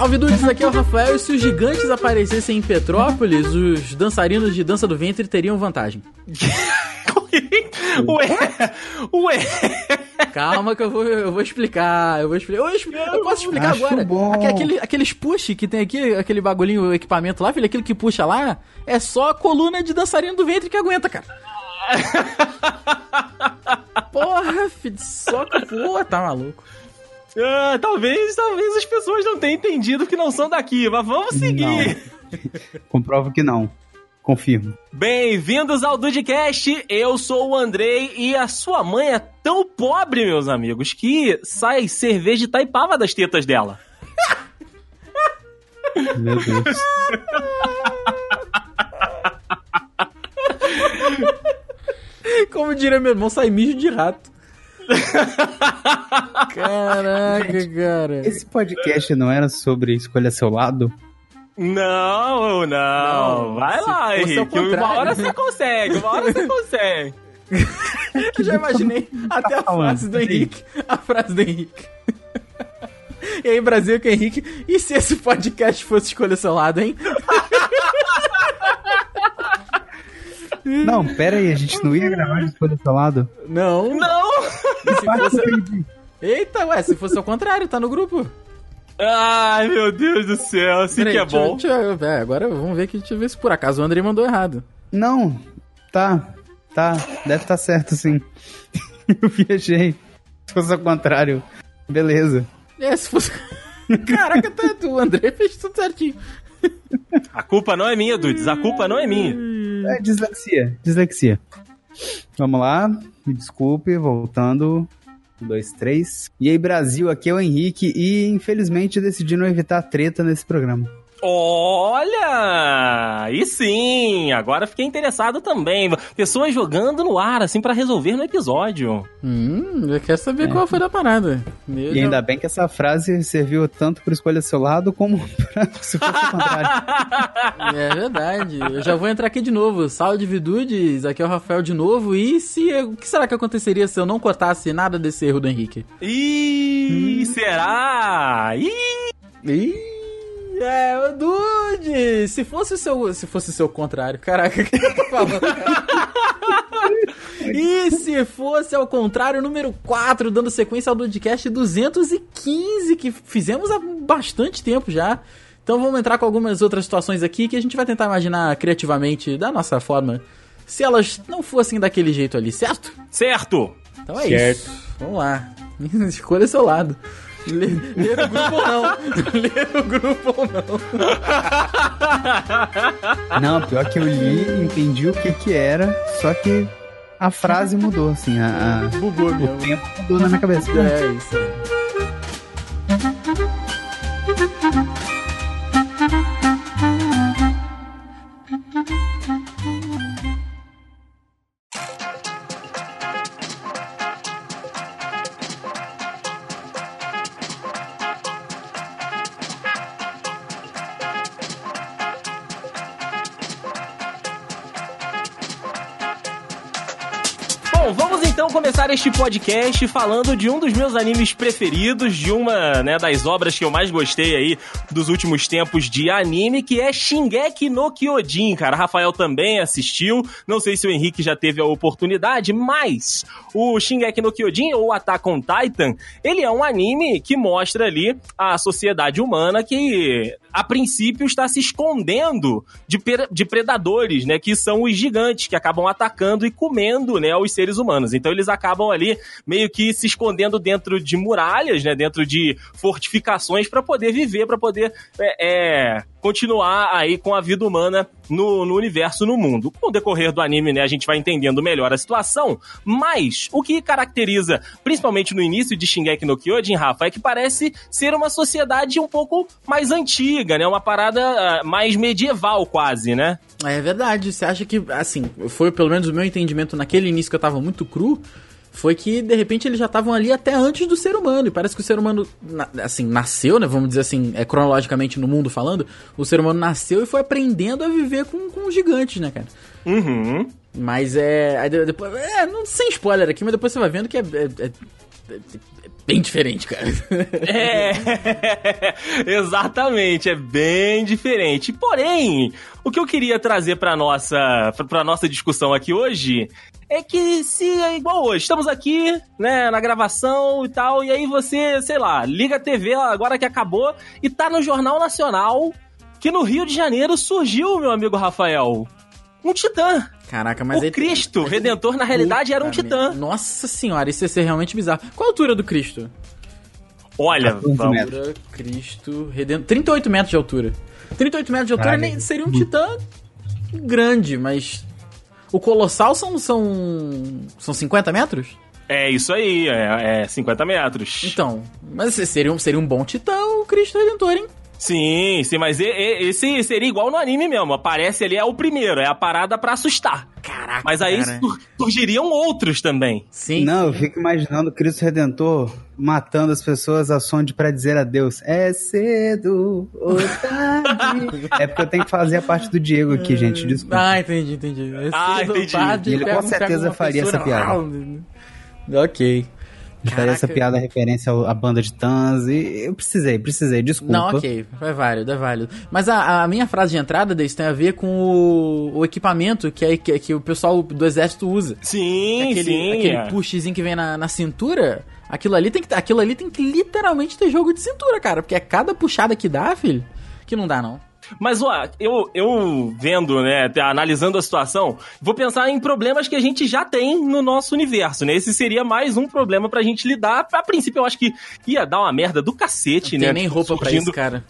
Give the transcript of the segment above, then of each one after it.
Salve dudes, aqui é o Rafael e se os gigantes aparecessem em Petrópolis, os dançarinos de dança do ventre teriam vantagem. ué, ué. Calma que eu vou, eu vou explicar, eu vou explicar. Eu, expl- eu posso explicar Acho agora. bom. Aque- Aquele, aqueles push que tem aqui, aquele bagulhinho, o equipamento lá, filho, aquilo que puxa lá, é só a coluna de dançarino do ventre que aguenta, cara. Porra, filho, só que, pô, tá maluco. Ah, talvez, talvez as pessoas não tenham entendido que não são daqui, mas vamos seguir. Comprovo que não. Confirmo. Bem-vindos ao Dudcast, eu sou o Andrei e a sua mãe é tão pobre, meus amigos, que sai cerveja de taipava das tetas dela. Meu Deus. Como diria meu irmão, sai mijo de rato. Caraca, cara. Esse podcast não era sobre escolha seu lado? Não, não, Não, vai lá, Henrique, uma hora você consegue, uma hora você consegue. Eu já imaginei até a frase do Henrique. A frase do Henrique. E aí, Brasil, que é Henrique. E se esse podcast fosse escolher seu lado, hein? Não, pera aí, a gente não ia gravar de escolha seu lado? Não. Não! E se fosse... Eita, ué, se fosse ao contrário, tá no grupo. Ai, meu Deus do céu, assim Peraí, que é deixa bom. deixa é, agora vamos ver aqui, deixa eu ver se por acaso o André mandou errado. Não, tá, tá, deve estar certo sim. Eu viajei. Se fosse ao contrário, beleza. É, se fosse. Caraca, tá, o André fez tudo certinho. A culpa não é minha, Dudes, a culpa não é minha. É dislexia, dislexia. Vamos lá, me desculpe, voltando. Um, dois, três. E aí, Brasil, aqui é o Henrique e infelizmente decidi não evitar treta nesse programa. Olha! E sim, agora fiquei interessado também. Pessoas jogando no ar, assim, pra resolver no episódio. Hum, eu quero saber qual foi a parada. Meu E ainda bem que essa frase serviu tanto para escolher seu lado como pra se fosse o contrário. É verdade. Eu já vou entrar aqui de novo. Salve Vidudes, aqui é o Rafael de novo. E se o que será que aconteceria se eu não cortasse nada desse erro do Henrique? Ih, será? Ih! Ih, é, o Dude! Se fosse o seu, se fosse o seu contrário, caraca, o que eu tô falando? e se fosse ao contrário, número 4, dando sequência ao Dudecast 215, que fizemos há bastante tempo já. Então vamos entrar com algumas outras situações aqui que a gente vai tentar imaginar criativamente, da nossa forma, se elas não fossem daquele jeito ali, certo? Certo! Então é Certo. isso. Vamos lá. Escolha seu lado. Ler, ler o grupo ou não. ler o grupo ou não. Não, pior que eu li, entendi o que que era, só que a frase mudou, assim, a, a- Bugou o mesmo. tempo mudou na minha cabeça. É isso. Bom, começar este podcast falando de um dos meus animes preferidos, de uma né, das obras que eu mais gostei aí dos últimos tempos de anime, que é Shingeki no Kyojin, cara. Rafael também assistiu, não sei se o Henrique já teve a oportunidade, mas o Shingeki no Kyojin, ou Attack on Titan, ele é um anime que mostra ali a sociedade humana que a princípio está se escondendo de, de predadores, né? Que são os gigantes que acabam atacando e comendo, né? Os seres humanos. Então eles acabam ali meio que se escondendo dentro de muralhas, né? Dentro de fortificações para poder viver, para poder é, é, continuar aí com a vida humana no, no universo, no mundo. Com o decorrer do anime, né? A gente vai entendendo melhor a situação. Mas o que caracteriza, principalmente no início de Shingeki no Kyojin, Rafa, é que parece ser uma sociedade um pouco mais antiga, né? Uma parada ah, mais medieval, quase, né? É verdade. Você acha que, assim, foi pelo menos o meu entendimento naquele início que eu tava muito cru. Foi que de repente eles já estavam ali até antes do ser humano. E parece que o ser humano, na- assim, nasceu, né? Vamos dizer assim, é, cronologicamente no mundo falando. O ser humano nasceu e foi aprendendo a viver com, com os gigantes, né, cara? Uhum. Mas é. Depois. É, não sem spoiler aqui, mas depois você vai vendo que é. é- é- é bem diferente, cara. É, exatamente, é bem diferente. Porém, o que eu queria trazer para nossa para nossa discussão aqui hoje é que se é igual hoje, estamos aqui, né, na gravação e tal, e aí você, sei lá, liga a TV agora que acabou e tá no Jornal Nacional que no Rio de Janeiro surgiu, meu amigo Rafael, um titã. Caraca, mas o aí- Cristo, mas- Redentor, na realidade, era um titã. Nossa senhora, isso ia ser realmente bizarro. Qual a altura do Cristo? Olha, 14 vamos, metros. Altura, Cristo, Redentor. 38 metros de altura. 38 metros de altura nem, seria um titã grande, mas. O colossal são. São, são 50 metros? é isso aí, é, é 50 metros. Então. Mas seria um, seria um bom titã o Cristo Redentor, hein? Sim, sim, mas e- e- esse seria igual no anime mesmo. Aparece ali, é o primeiro, é a parada pra assustar. Caraca. Mas aí cara. sur- surgiriam outros também. Sim. Não, eu fico imaginando o Cristo Redentor matando as pessoas a som de pra dizer adeus. É cedo ou tarde. é porque eu tenho que fazer a parte do Diego aqui, gente. Desculpa. Ah, entendi, entendi. Esse Ah, cedo ou entendi. tarde, Ele pega com certeza faria essa pessoa- Ok. Faria essa piada referência ao- à banda de Tans e eu precisei, precisei, desculpa. Não, ok, é válido, é válido. Mas a, a minha frase de entrada desse tem a ver com o, o equipamento que, é, que, que o pessoal do exército usa. Sim, aquele sim. aquele é. pushzinho que vem na, na cintura, aquilo ali, tem que, aquilo ali tem que literalmente ter jogo de cintura, cara. Porque é cada puxada que dá, filho, que não dá, não. Mas, ó, eu, eu vendo, né, analisando a situação, vou pensar em problemas que a gente já tem no nosso universo, né? Esse seria mais um problema pra gente lidar. A princípio, eu acho que ia dar uma merda do cacete, Não né? tem nem roupa pra Surgindo- isso, cara.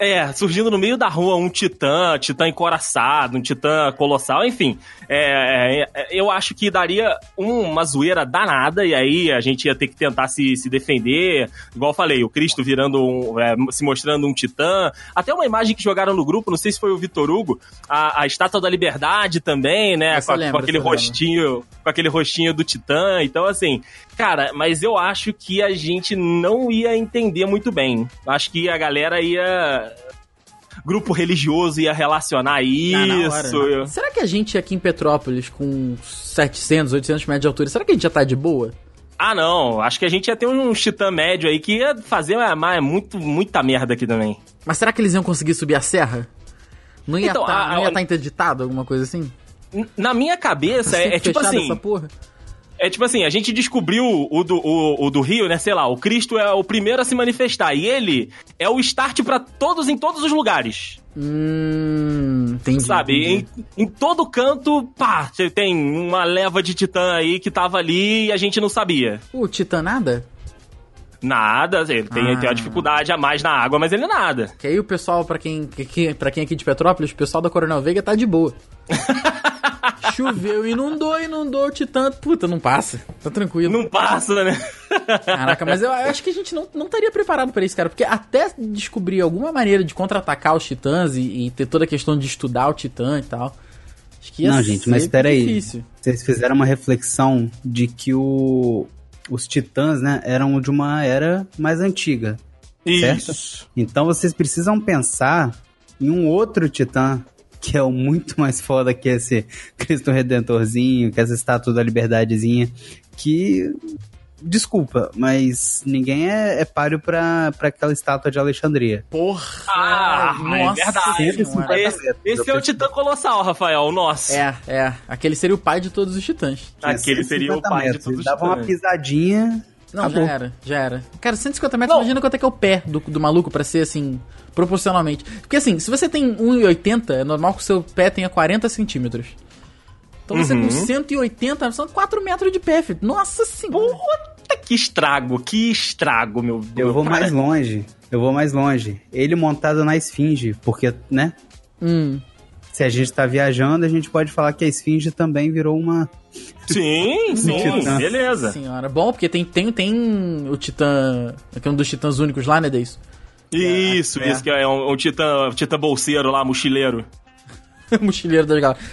É, surgindo no meio da rua um titã, titã encoraçado, um titã colossal, enfim. É, é, eu acho que daria uma zoeira danada, e aí a gente ia ter que tentar se, se defender. Igual eu falei, o Cristo virando um, é, se mostrando um titã. Até uma imagem que jogaram no grupo, não sei se foi o Vitor Hugo, a, a estátua da liberdade também, né? Com, eu lembro, com aquele rostinho, com aquele rostinho do titã. Então, assim, Cara, mas eu acho que a gente não ia entender muito bem. Acho que a galera ia. Grupo religioso ia relacionar Ah, na hora. isso. eu- Será que a gente aqui em Petrópolis, com 700, 800 metros de altura, será que a gente já tá de boa? Ah, não. Acho que a gente ia ter um titã médio aí que ia fazer uma, uma- muito, muita merda aqui também. Mas será que eles iam conseguir subir a serra? Não ia Então, tá, a- não ia a- tá interditado, alguma coisa assim? Na minha cabeça, é, é tipo assim. essa porra? É tipo assim, a gente descobriu o do, o, o do Rio, né? Sei lá, o Cristo é o primeiro a se manifestar. E ele é o start pra todos em todos os lugares. Hum, entendi. Sabe? entendi. Em, em todo canto, pá, você tem uma leva de titã aí que tava ali e a gente não sabia. O Titã nada? Nada, ele tem, Ah. tem uma dificuldade a mais na água, mas ele nada. Que aí o pessoal, pra quem, que, que, pra quem aqui de Petrópolis, o pessoal da Coronel Veiga tá de boa. Choveu, inundou, inundou o Titã. Puta, não passa. Tá tranquilo. Não passa, né? Caraca, mas eu, eu acho que a gente não, não estaria preparado pra isso, cara. Porque até descobrir alguma maneira de contra-atacar os titãs e, e ter toda a questão de estudar o titã e tal. Acho que ia Não, gente, mas peraí. Vocês fizeram uma reflexão de que o, os titãs, né, eram de uma era mais antiga. Certo? Isso. Então vocês precisam pensar em um outro titã que é o muito mais foda que esse Cristo Redentorzinho, que essa estátua da liberdadezinha, que desculpa, mas ninguém é, é páreo pra, pra aquela estátua de Alexandria. Porra! Ah, é verdade. senhora. Esse, esse é o titã colossal, Rafael, o nosso. É, é. Aquele seria o pai de todos os titãs. Aquele seria o 150 pai de metros, todos os ele Dava uma titãs. pisadinha. Não, Acabou. já era, já era. Cara, 150 metros, Não. imagina quanto é que é o pé do, do maluco pra ser assim, proporcionalmente. Porque assim, se você tem 1,80, é normal que o seu pé tenha 40 centímetros. Então você Uhum. com 180, são 4 metros de pé, filho. Nossa senhora. Puta, que estrago, que estrago, meu Eu vou Cara, mais longe. Eu vou mais longe. Ele montado na esfinge, porque, né? Hum. Se a gente tá viajando, a gente pode falar que a esfinge também virou uma. Sim, sim, Titã. beleza. Senhora. Bom, porque tem, tem, tem o Titã. Que é um dos titãs únicos lá, né, Deis? Isso, É. isso que é um, um titã, titã bolseiro lá, mochileiro. Mochileiro das galáxias.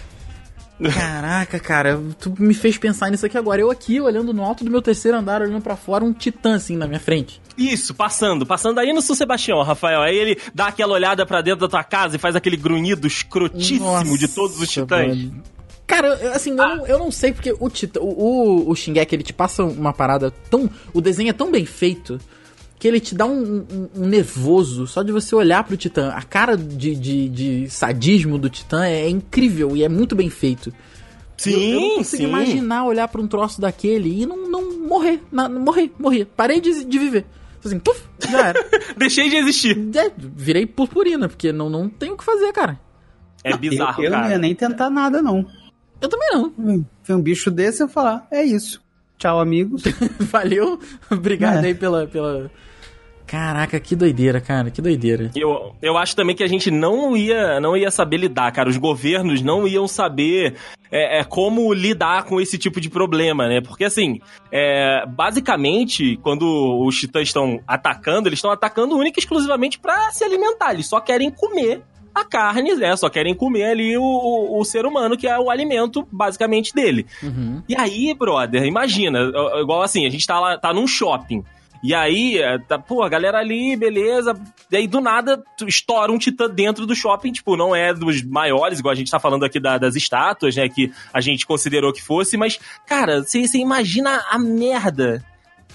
Caraca, cara, tu me fez pensar nisso aqui agora. Eu aqui, olhando no alto do meu terceiro andar, olhando pra fora, um titã assim na minha frente. Isso, passando, passando aí no São Sebastião, Rafael. Aí ele dá aquela olhada pra dentro da tua casa e faz aquele grunhido escrotíssimo Nossa, de todos os titãs. mano. Cara, assim, eu, não, eu não sei porque o titã, o, o, o Shingeki, ele te passa uma parada tão. O desenho é tão bem feito que ele te dá um, um- um nervoso só de você olhar pro titã. A cara de, de, de sadismo do titã é, incrível e é muito bem feito. Sim, eu, eu não consigo sim. imaginar olhar pra um troço daquele e não, não morrer. Na, morrer, morrer. Parei de, de viver. Assim, puf, já era. Deixei de existir. É, virei purpurina, porque não, não tem o que fazer, cara. É bizarro, eu, eu não cara. ia nem tentar nada, não. Eu também não. Ver um bicho desse eu falar, é isso. Tchau, amigos. Valeu. Obrigado É. aí pela, pela. Caraca, que doideira, cara. Que doideira. Eu, eu acho também que a gente não ia, não ia saber lidar, cara. Os governos não iam saber é, é, como lidar com esse tipo de problema, né? Porque, assim, é, basicamente, quando os titãs estão atacando, eles estão atacando única e exclusivamente pra se alimentar. Eles só querem comer a carne, né? Só querem comer ali o, o, o ser humano, que é o alimento, basicamente, dele. Uhum. E aí, brother, imagina, igual assim, a gente tá lá, tá num shopping. E aí, é, tá, pô, a galera ali, beleza. E aí, do nada, estoura um titã dentro do shopping. Tipo, não é dos maiores, igual a gente tá falando aqui da- das estátuas, né? Que a gente considerou que fosse. Mas, cara, você você imagina a merda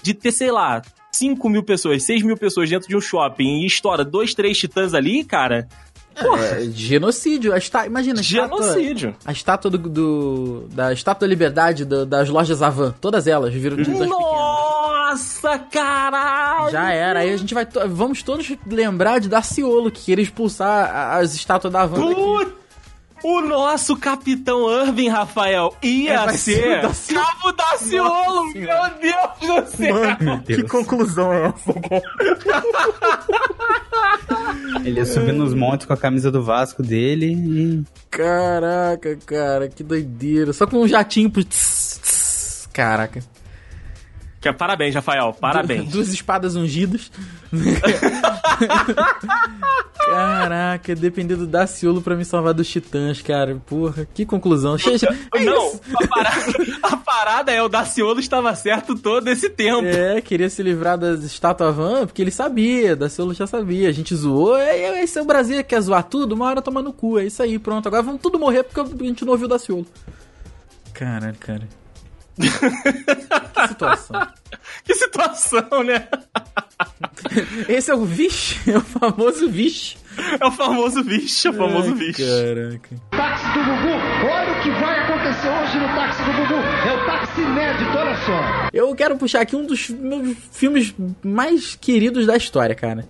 de ter, sei lá, 5 mil pessoas, 6 mil pessoas dentro de um shopping e estoura dois, três titãs ali, cara. É, genocídio. A esta... Imagina, a estátua, Genocídio. a estátua do, do- da Estátua da Liberdade do- das lojas Avan. Todas elas viram pequenas. Nossa, caralho! Já era. Aí a gente vai. Vamos todos lembrar de Daciolo, que queria expulsar as estátuas da Avan daqui. O nosso capitão Irving, Rafael, ia É, ser. Cabo Daciolo! Meu Deus do céu! Mano, que conclusão é essa, Ele ia subir nos montes com a camisa do Vasco dele e. Caraca, cara, que doideira. Só com um jatinho pro. tss, tss. Caraca. Que- é Parabéns, Rafael, parabéns. Du- Duas espadas ungidas. Caraca, depender do Daciolo pra me salvar dos titãs, cara. Porra, que conclusão. É Não, a parada, a parada é o Daciolo estava certo todo esse tempo. É, queria se livrar das estátuas van, porque ele sabia, Daciolo já sabia. A gente zoou, é, é, esse é o Brasil, quer zoar tudo, uma hora toma no cu, é isso aí, pronto. Agora vamos tudo morrer porque a gente não ouviu o Daciolo. Caralho, cara. Que situação. Que situação, né? Esse é o vixe, é o famoso vixe. É o famoso bicho, é o famoso Ai, bicho. Caraca. Táxi do Gugu, olha o que vai acontecer hoje no táxi do Gugu. É o táxi inédito, olha só. Eu quero puxar aqui um dos meus filmes mais queridos da história, cara.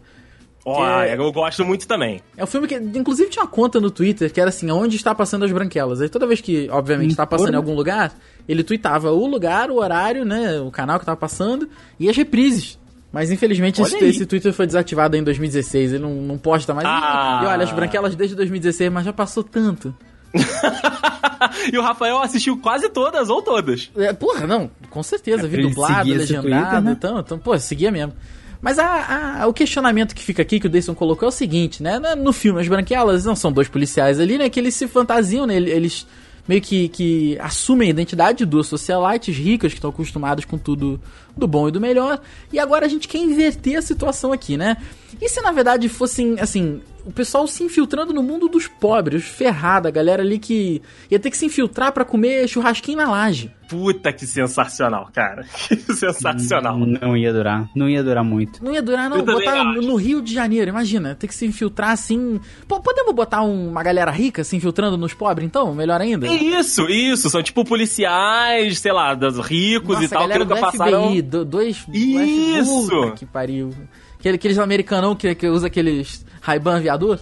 Ó, Que- eu gosto muito também. É um filme que, inclusive, tinha uma conta no Twitter que era assim, onde está passando as branquelas. Aí toda vez que, obviamente, está passando em algum lugar, ele tweetava o lugar, o horário, né, o canal que tava passando e as reprises. Mas infelizmente esse, esse Twitter foi desativado em 2016, ele não, não posta mais. Ah. E olha, as branquelas desde 2016, mas já passou tanto. e o Rafael assistiu quase todas ou todas. É, porra, não, com certeza, É, vi dublado, legendado, Twitter, né? então, então, pô, seguia mesmo. Mas a, a- o questionamento que fica aqui, que o Dayson colocou, é o seguinte, né? Na- No filme, as branquelas não são dois policiais ali, né? Que eles se fantasiam, né? Eles meio que, que assumem a identidade de duas socialites ricas que estão acostumados com tudo do bom e do melhor. E agora a gente quer inverter a situação aqui, né? E se na verdade fossem, assim, o pessoal se infiltrando no mundo dos pobres, ferrada, a galera ali que ia ter que se infiltrar pra comer churrasquinho na laje. Puta que sensacional, cara. Que sensacional. Não ia durar. Não ia durar muito. Não ia durar, não. Botar acho. no Rio de Janeiro, imagina. Ter que se infiltrar assim. Pô, podemos botar um- uma galera rica se infiltrando nos pobres, então? Melhor ainda? Isso, isso. São tipo policiais, sei lá, dos ricos Nossa, e tal, que nunca do passaram. FBI, do, dois. do Isso! Puta que pariu. Aquele, aqueles americanão que, que usa aqueles Ray-Ban aviador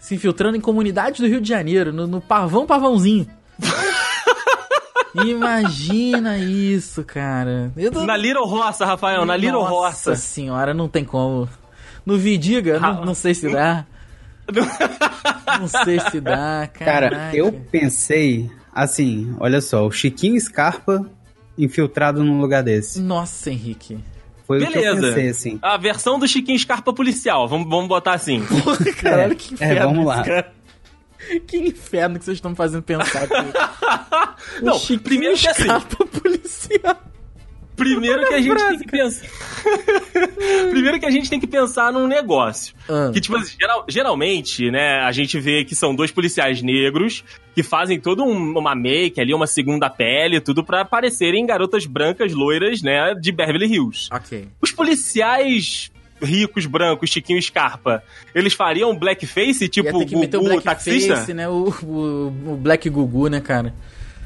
se infiltrando em comunidades do Rio de Janeiro, no, no pavão pavãozinho. Imagina isso, cara. Eu tô- Na Little Roça, Rafael, na Little Nossa Roça. senhora, não tem como. No Vidiga, não, não sei se dá. Não sei se dá, Cara, caraca. eu pensei assim, olha só, o Chiquinho Scarpa infiltrado num lugar desse. Nossa, Henrique. Foi o que eu Beleza. pensei, assim. A versão do Chiquinho Scarpa policial, vamos, vamos botar assim. Caralho, que É, inferno vamos lá. esse cara. Que inferno que vocês estão fazendo pensar aqui. Não, Chiquinho primeiro que assim, policial. primeiro que a gente tem que pensar. primeiro que a gente tem que pensar num negócio. Ah. Que, tipo, geral- geralmente, né, a gente vê que são dois policiais negros que fazem toda um- uma make ali, uma segunda pele, tudo pra parecerem garotas brancas loiras, né, de Beverly Hills. Ok. Os policiais ricos, brancos, Chiquinho Scarpa, eles fariam blackface, tipo Ia ter que meter o Gugu, o taxista? blackface, né? O, o, o Black Gugu, né, cara?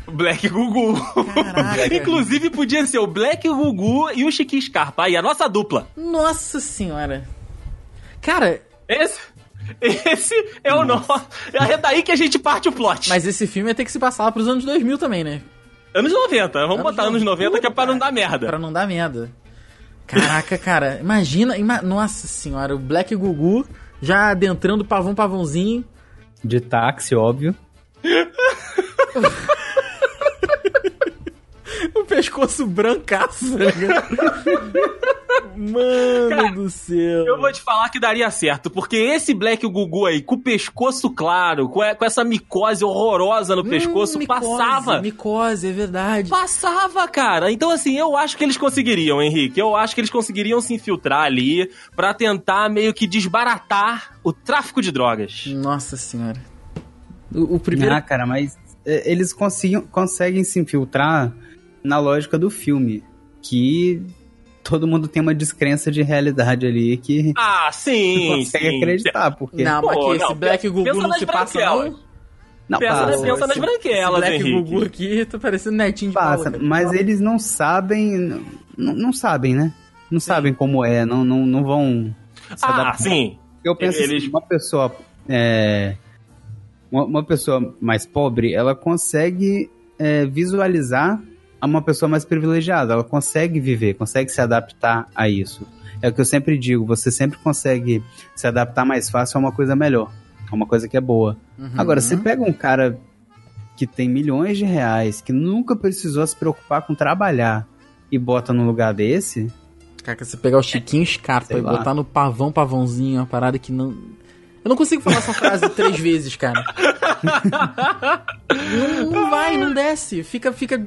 Black Gugu. Caraca. Inclusive, podia ser o Black Gugu e o Chiquinho Scarpa. Aí, a nossa dupla. Nossa senhora. Cara, Esse, esse é o nosso. É daí que a gente parte o plot. mas esse filme ia ter que se passar lá pros anos 2000 também, né? Anos 90, vamos Anos botar anos 90 que é pra não dar merda. Pra não dar merda. Caraca, cara, imagina, ima- Nossa senhora, o Black Gugu já adentrando pavão pavãozinho. De táxi, óbvio. O pescoço brancaço, ligado? Mano Cara, do céu. Eu vou te falar que daria certo, porque esse Black Gugu aí, com o pescoço claro, com, a- com essa micose horrorosa no pescoço, Hum, micose, passava. Micose, é verdade. Passava, cara. Então, assim, eu acho que eles conseguiriam, Henrique. Eu acho que eles conseguiriam se infiltrar ali pra tentar meio que desbaratar o tráfico de drogas. Nossa senhora. O, o primeiro. Ah, cara, mas é, eles conseguem, conseguem se infiltrar na lógica do filme. Que todo mundo tem uma descrença de realidade ali que Ah, sim, consegue sim. acreditar. Porque. não, mas Pô, que esse não, Black Gugu não se passa, não? Não, Pensa, passa, nas- pensa nas esse- branquelas, Black Henrique. Gugu aqui tá parecendo netinho de passa. Cara. Mas eles não sabem. Não, não sabem, né? Não sabem como é, não, não, não vão. se Ah, adaptar. sim. Eu penso Eles- assim, uma pessoa. É, uma, uma pessoa mais pobre, ela consegue é, visualizar uma pessoa mais privilegiada. Ela consegue viver, consegue se adaptar a isso. É o que eu sempre digo, você sempre consegue se adaptar mais fácil a uma coisa melhor. A uma coisa que é boa. Uhum. Agora, você pega um cara que tem milhões de reais, que nunca precisou se preocupar com trabalhar e bota num lugar desse, Cara, você pegar o Chiquinho Scarpa e lá. botar no pavão, pavãozinho, uma parada que não. Eu não consigo falar essa frase três vezes, cara. não, não vai, não desce. Fica, fica.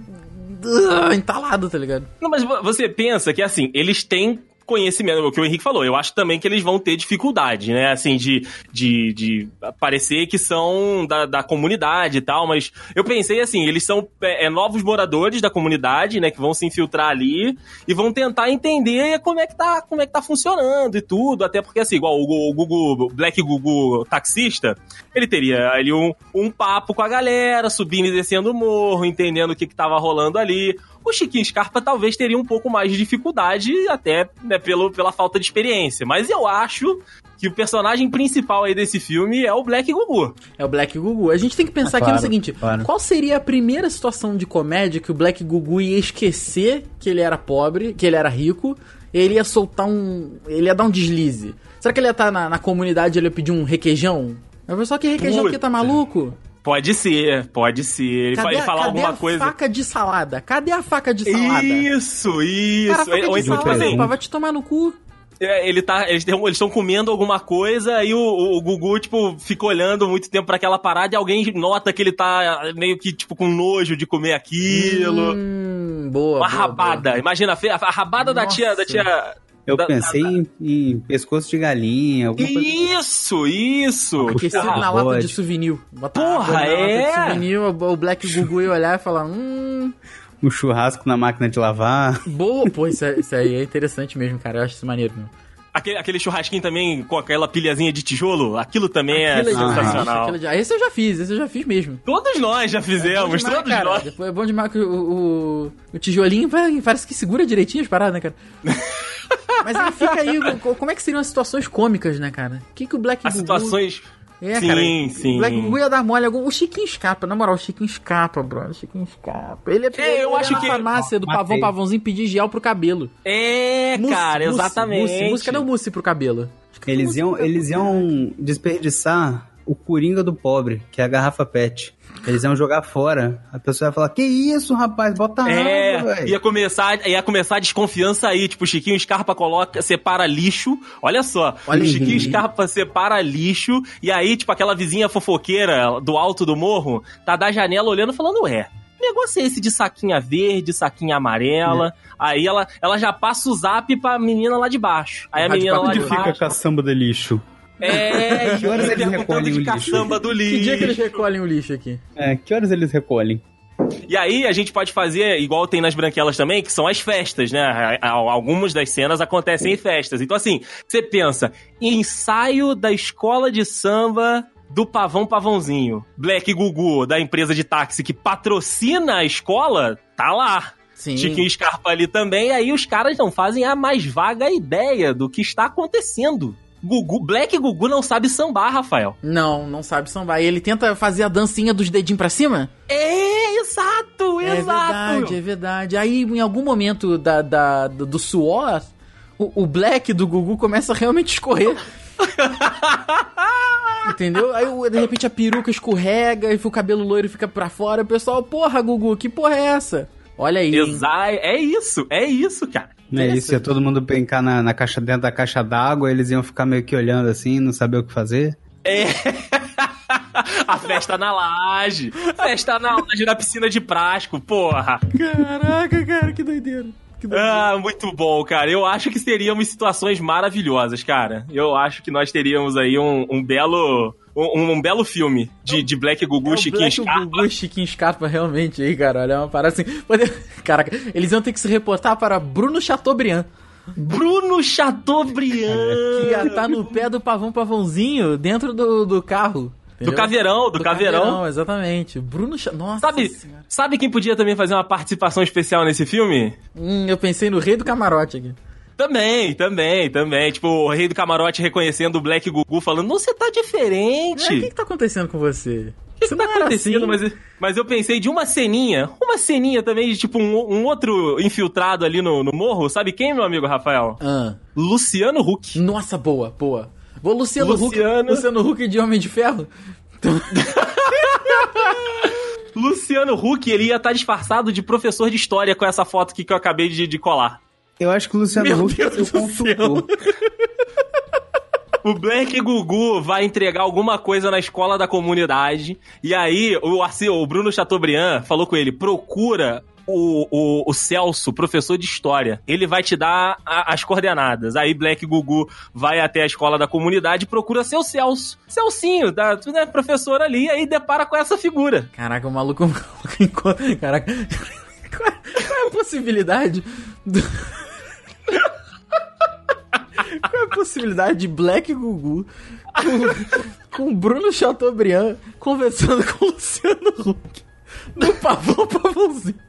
Entalado, tá ligado? Não, mas vo- você pensa que, assim, eles têm conhecimento, o que o Henrique falou, eu acho também que eles vão ter dificuldade, né, assim, de, de, de parecer que são da, da comunidade e tal, mas eu pensei assim, eles são é, é, novos moradores da comunidade, né, que vão se infiltrar ali e vão tentar entender como é que tá, como é que tá funcionando e tudo, até porque, assim, igual o, o o Black Gugu taxista, ele teria ali um, um papo com a galera, subindo e descendo o morro, entendendo o que que tava rolando ali, o Chiquinho Scarpa talvez teria um pouco mais de dificuldade, até né, pelo, pela falta de experiência. Mas eu acho que o personagem principal aí desse filme é o Black Gugu. É o Black Gugu. A gente tem que pensar Ah, aqui no claro, seguinte: claro. qual seria a primeira situação de comédia que o Black Gugu ia esquecer que ele era pobre, que ele era rico, e ele ia soltar um. Ele ia dar um deslize? Será que ele ia estar na, na comunidade e ele ia pedir um requeijão? Aí o pessoal que requeijão Puta. porque tá maluco? Pode ser, pode ser. Ele, fa- ele falar cadê alguma a coisa. faca de salada? Cadê a faca de salada? Isso, isso. Cara, a faca Ou de então, salada, assim, rapaz, vai te tomar no cu. é, ele tá, eles estão comendo alguma coisa e o, o Gugu, tipo, fica olhando muito tempo pra aquela parada e alguém nota que ele tá meio que, tipo, com nojo de comer aquilo. Hum, boa. Uma boa, rabada. boa. Imagina a, a rabada da Nossa. tia. Da tia eu da- pensei em, em pescoço de galinha, alguma coisa. Isso, isso. Esquecido Ah, na lata de souvenir. Botar Porra, é? de souvenir, o Black Gugu ia olhar e falar, hum... Um churrasco na máquina de lavar. Boa, pô, isso, é- isso aí é interessante mesmo, cara. Eu acho isso maneiro. Meu. Aquele, aquele churrasquinho também com aquela pilhazinha de tijolo, aquilo também é Aquilo é sensacional. aquilo é de- Esse eu já fiz, esse eu já fiz mesmo. Todos nós já É fizemos, demais, todos cara. nós. Depois é bom demais que o, o, o tijolinho parece que segura direitinho as paradas, né, cara? Mas aí fica aí, co- como é que seriam as situações cômicas, né, cara? O que, que o Black As Gugu... situações. É, sim, cara. sim. O Black Gugu ia dar mole algum. O Chiquinho escapa, na moral, o Chiquinho escapa, bro. O Chiquinho escapa. Ele é, É, eu ele acho na que- farmácia do Matei. pavão pavãozinho pedir gel pro cabelo. É, Mousse, cara, mousse, exatamente. Mousse, mousse, cadê o mousse pro cabelo? Eles mousse iam, pro cabelo. eles iam desperdiçar o Coringa do pobre, que é a garrafa PET. Eles iam jogar fora. A pessoa ia falar: Que isso, rapaz? Bota É, água, velho. ia começar, ia começar a desconfiança aí, tipo, o Chiquinho Scarpa coloca, separa lixo, olha só, Olha o aí. Chiquinho Scarpa separa lixo, e aí, tipo, aquela vizinha fofoqueira do alto do morro, tá da janela olhando, falando, ué, que negócio é esse de saquinha verde, saquinha amarela? Aí ela, ela já passa o zap pra menina lá de baixo. Aí a menina lá de de Fica baixo... caçamba de lixo. É, Que horas e eles recolhem de o lixo? caçamba do lixo. Que dia que eles recolhem o lixo aqui? É, que horas eles recolhem? E aí a gente pode fazer, igual tem nas branquelas também, que são as festas, né? Algumas das cenas acontecem em festas. Então, assim, você pensa, ensaio da escola de samba do Pavão Pavãozinho. Black Gugu, da empresa de táxi que patrocina a escola, tá lá. Sim. Chiquinho Scarpa ali também, e aí os caras não fazem a mais vaga ideia do que está acontecendo. Gugu, Black Gugu não sabe sambar, Rafael. Não, não sabe sambar. E ele tenta fazer a dancinha dos dedinhos pra cima? É, exato, É exato. verdade, é verdade. Aí, em algum momento da, da- do, suor, o, o black do Gugu começa a realmente escorrer. Entendeu? Aí, de repente, a peruca escorrega e o cabelo loiro fica pra fora. O pessoal, porra, Gugu, que porra é essa? Olha aí. hein? Exa é isso, é isso, cara. É isso, ia todo mundo pencar na, na caixa dentro da caixa d'água, eles iam ficar meio que olhando assim, não saber o que fazer. É. A festa na laje. Festa na laje na piscina de plástico, porra. Caraca, cara, que doideira. Que doideira. Ah, muito bom, cara. Eu acho que teríamos situações maravilhosas, cara. Eu acho que nós teríamos aí um, um belo. Um, um belo filme de, de Black Gugu, É Chiquinho Black, Scarpa. Gugu e Chiquinho Scarpa realmente aí, cara. Olha, é uma parada assim. Caraca, eles iam ter que se reportar para Bruno Chateaubriand. Bruno Chateaubriand. Que ia tá no pé do pavão pavãozinho dentro do, do carro. Do entendeu? caveirão, do, caveirão. exatamente. Bruno Cha... Nossa Sabe, senhora. sabe quem podia também fazer uma participação especial nesse filme? Hum, eu pensei no rei do camarote aqui. Também, também, também. Tipo, o rei do camarote reconhecendo o Black Gugu, falando, não, você tá diferente. É, o que, que tá acontecendo com você? O que, que tá acontecendo? Mas, mas eu pensei de uma ceninha, uma ceninha também de tipo um, um outro infiltrado ali no, no morro. Sabe quem, meu amigo Rafael? Ah, Luciano Huck. nossa, boa, boa. Vou Luciano, Luciano. Huck. Luciano Huck de Homem de Ferro? Luciano Huck, ele ia estar disfarçado de professor de história com essa foto aqui que eu acabei de, de colar. Eu acho que o Luciano Meu Huck Deus o do céu. consultor. O Black Gugu vai entregar alguma coisa na escola da comunidade. E aí, o, Arce- o Bruno Chateaubriand falou com ele: procura o, o, o Celso, professor de história. Ele vai te dar a- as coordenadas. Aí Black Gugu vai até a escola da comunidade e procura seu Celso. Celcinho, da, né, professor ali, e aí depara com essa figura. Caraca, o maluco. Caraca. Qual é a possibilidade do... Qual é a possibilidade de Black Gugu com, Bruno Chateaubriand conversando com Luciano Huck no pavão pavãozinho?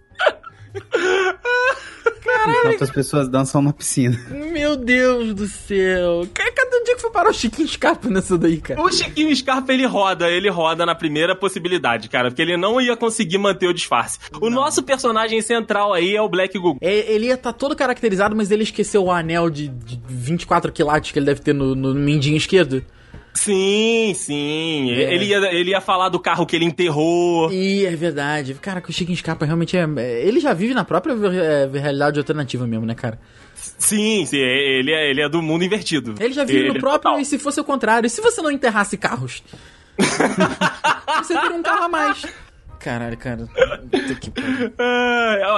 Enquanto as pessoas dançam na piscina. Meu Deus do céu. Cadê onde é que foi parar o Chiquinho Scarpa nessa daí, cara? O Chiquinho Scarpa, ele roda, ele roda na primeira possibilidade, cara, porque ele não ia conseguir manter o disfarce. O nosso personagem central aí é o Black Gugu. É, Ele ia estar todo caracterizado, mas ele esqueceu o anel de, de 24 quilates que ele deve ter no, no mindinho esquerdo. Sim, sim. É. Ele, ia, ele ia falar do carro que ele enterrou. E é verdade. Cara, que o Chiquinho Scarpa realmente é. é- Ele já vive na própria é, realidade alternativa mesmo, né, cara? Sim, sim. Ele é, ele é do mundo invertido. Ele já vive no é próprio. E se fosse o contrário? E se você não enterrasse carros? você teria um carro a mais. Caralho, cara.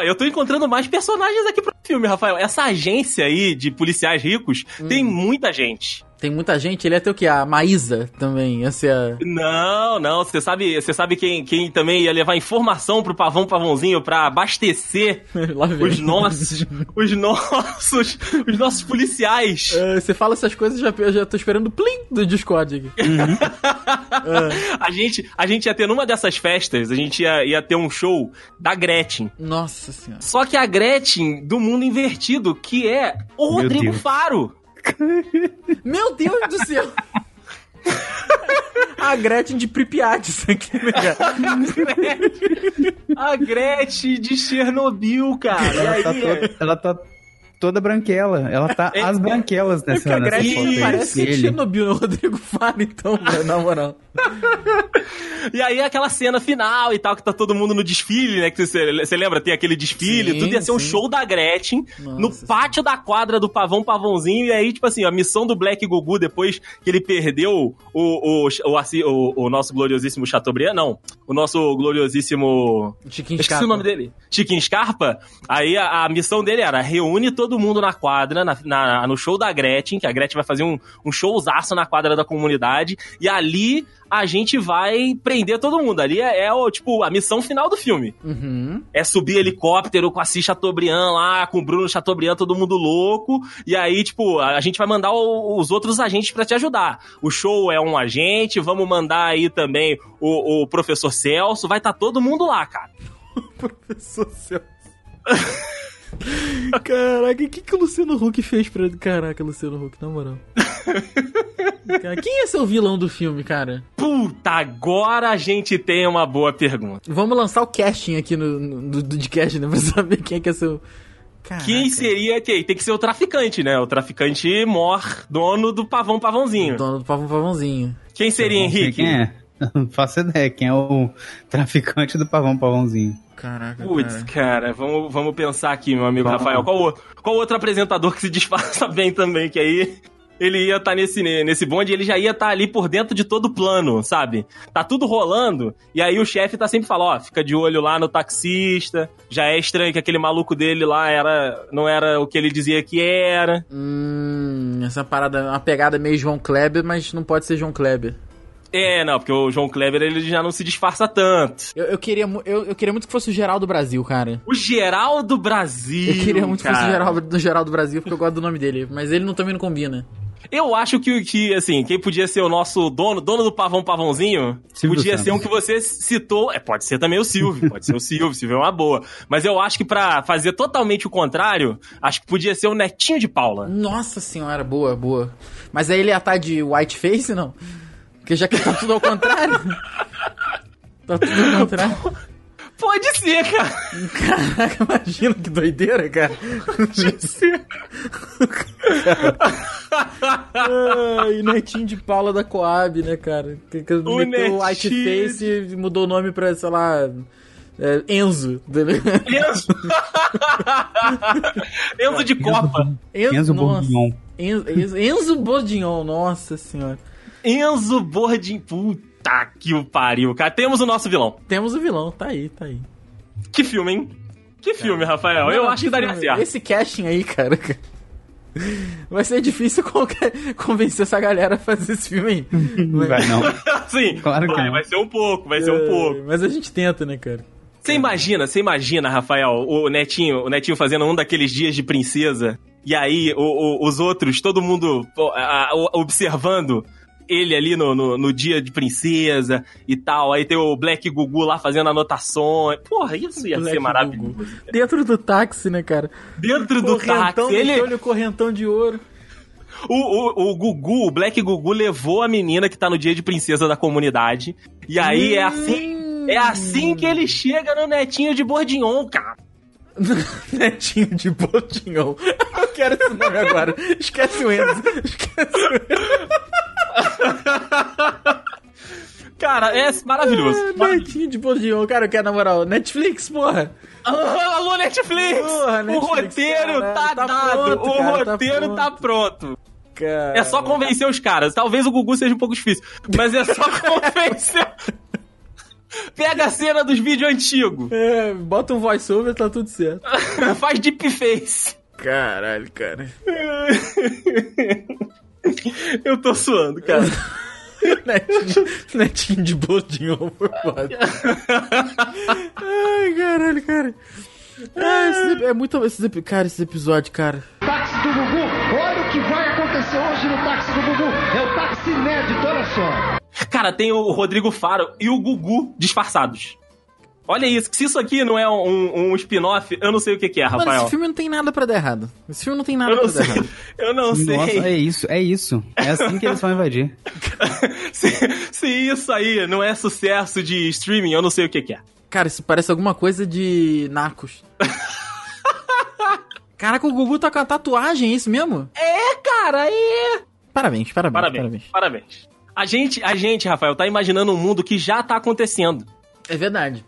Eu tô encontrando mais personagens aqui pro filme, Rafael. Essa agência aí de policiais ricos Hum. tem muita gente. Tem muita gente. Ele ia ter o quê? A Maísa também. Essa é a. Não, não, você sabe, você sabe quem, quem também ia levar informação pro Pavão Pavãozinho pra abastecer os nossos, os nossos, os nossos policiais. É, você fala essas coisas, já, eu já tô esperando o plim do Discord aqui. A gente, a gente ia ter numa dessas festas, a gente ia, ia ter um show da Gretchen. Nossa senhora. Só que a Gretchen do mundo invertido, que é o Meu Rodrigo Deus. Faro. Meu Deus do céu! A Gretchen de Pripyat, isso aqui, né, cara? A Gretchen de Chernobyl, cara. Ela aí, tá, toda, ela tá toda branquela. Ela tá É, as branquelas É porque nessa, a nessa Gretchen foto parece Ele. Chernobyl no Rodrigo Faro, então, velho, na moral. E aí aquela cena final e tal, que tá todo mundo no desfile, né? Que você, lembra? Tem aquele desfile, Sim, tudo ia ser um sim. show da Gretchen Nossa no pátio da quadra do Pavão Pavãozinho. E aí, tipo assim, a missão do Black Gugu, depois que ele perdeu o, o, o, o- o nosso gloriosíssimo Chateaubriand, não, o nosso gloriosíssimo... Chiquinho Eu esqueci Scarpa. o nome dele. Chiquinho Scarpa. Aí a, a missão dele era reúne todo mundo na quadra, na, na- no show da Gretchen, que a Gretchen vai fazer um, um showzaço na quadra da comunidade. E ali a gente vai prender todo mundo. Ali é, é o, tipo, a missão final do filme. Uhum. É subir helicóptero com a Cis Chateaubriand lá, com o Bruno Chateaubriand, todo mundo louco. E aí, tipo, a, a gente vai mandar o- os outros agentes pra te ajudar. O show é um agente, vamos mandar aí também o, o professor Celso. Vai estar todo mundo lá, cara. Professor Celso. Caraca, o que, que o Luciano Huck fez pra. Caraca, Luciano Huck, na moral. Cara, quem é seu vilão do filme, cara? Puta, agora a gente tem uma boa pergunta. Vamos lançar o casting aqui no, no, do, do de cast, né? Pra saber quem é que é seu. Caraca. Quem seria quem? Tem que ser o traficante, né? O traficante mor, dono do pavão pavãozinho. Dono do Pavão Pavãozinho. Quem seria, sei Henrique? Quem é? Não faço ideia. Quem é o traficante do pavão pavãozinho? Caraca, Putz, cara. cara, vamos, vamos pensar aqui, meu amigo Vamos. Rafael. Qual, o- qual outro apresentador que se disfarça bem também? Que aí ele ia estar nesse, nesse bonde e ele já ia estar ali por dentro de todo o plano, sabe? Tá tudo rolando e aí o chefe tá sempre falando, ó, fica de olho lá no taxista. Já é estranho que aquele maluco dele lá era, não era o que ele dizia que era. Hum, essa parada, uma pegada meio João Kleber, mas não pode ser João Kleber. É, não, porque o João Kleber ele já não se disfarça tanto. Eu, eu queria, eu, eu queria muito que fosse o Geraldo Brasil, cara. O Geraldo Brasil. Eu queria muito que fosse o cara. Geraldo, do Geraldo Brasil, porque eu gosto do nome dele. Mas ele não também não combina. Eu acho que, que, assim, quem podia ser o nosso dono, dono do pavão pavãozinho, Silvio podia Santos. ser um que você citou. É, pode ser também o Silvio, pode ser o Silvio, Silvio é uma boa. Mas eu acho que pra fazer totalmente o contrário, acho que podia ser o Netinho de Paula. Nossa senhora, boa, boa. Mas aí ele ia estar de whiteface, não? Porque já que tá tudo ao contrário. tá tudo ao contrário. Pode ser, cara. Caraca, imagina que doideira, cara. Pode ser. Ai, Netinho de Paula da Coab, né, cara? Que, que O meteu Netinho o whiteface e mudou o nome pra, sei lá... é, Enzo. entendeu? Enzo. Enzo de Copa. Enzo nossa. Bourguignon. Enzo, Enzo, Enzo Bourguignon, nossa senhora. Enzo Bordin. Puta que o pariu, cara. Temos o nosso vilão. Temos o vilão, tá aí, tá aí. Que filme, hein? Que filme, Rafael? Eu Não, acho que daria certo. Esse casting aí, cara. Vai ser difícil convencer essa galera a fazer esse filme aí. Não vai não. Sim, Claro que vai, não. vai ser um pouco, vai ser um pouco. Mas a gente tenta, né, cara? Você imagina, você imagina, Rafael, o Netinho, o Netinho fazendo um daqueles dias de princesa, e aí o- o- os outros, todo mundo pô, a- a- observando ele ali no, no, no dia de princesa e tal. Aí tem o Black Gugu lá fazendo anotações. Porra, isso ia Black ser maravilhoso. Gugu. Dentro do táxi, né, cara? Dentro do correntão, táxi, ele, ele... o correntão de ouro. o, o, o Gugu, o Black Gugu levou a menina que tá no dia de princesa da comunidade. E aí é assim, é assim que ele chega no Netinho de Bordignon, cara. Netinho de Botinhão. Eu quero esse nome agora. Esquece o Enzo. Esquece o Enzo. Cara, é maravilhoso. Netinho de Botinhão. Cara, eu quero, na moral, Netflix, porra. Ah, Alô, Netflix! Porra, o Netflix, roteiro caralho, tá, tá dado, pronto, o cara, tá roteiro pronto. tá pronto. Cara. É só convencer os caras. Talvez o Gugu seja um pouco difícil, mas é só convencer. Pega a cena dos vídeos antigos, É, bota um voice-over, tá tudo certo. faz deepface. Caralho, cara. Eu tô suando, cara. Netinho, de foi foda. Ai, caralho, cara. Ah, esse- é muito. Esses, epi- cara, esse episódio, cara. Táxi do Gugu, olha o que vai acontecer hoje no táxi do Gugu. É o táxi inédito, olha só. Cara, tem o Rodrigo Faro e o Gugu disfarçados. Olha isso, que se isso aqui não é um, um spin-off, eu não sei o que, que é, Mano, Rafael. esse filme não tem nada pra dar errado. Esse filme não tem nada pra dar sei. errado. Eu não sei. Nossa, é isso, é isso. É assim que eles vão invadir. se, se isso aí não é sucesso de streaming, eu não sei o que, que é. Cara, isso parece alguma coisa de Narcos. Caraca, o Gugu tá com a tatuagem, é isso mesmo? É, cara, é. Parabéns, parabéns, Parabéns, parabéns. parabéns. A gente, a gente, Rafael, tá imaginando um mundo que já tá acontecendo. É verdade.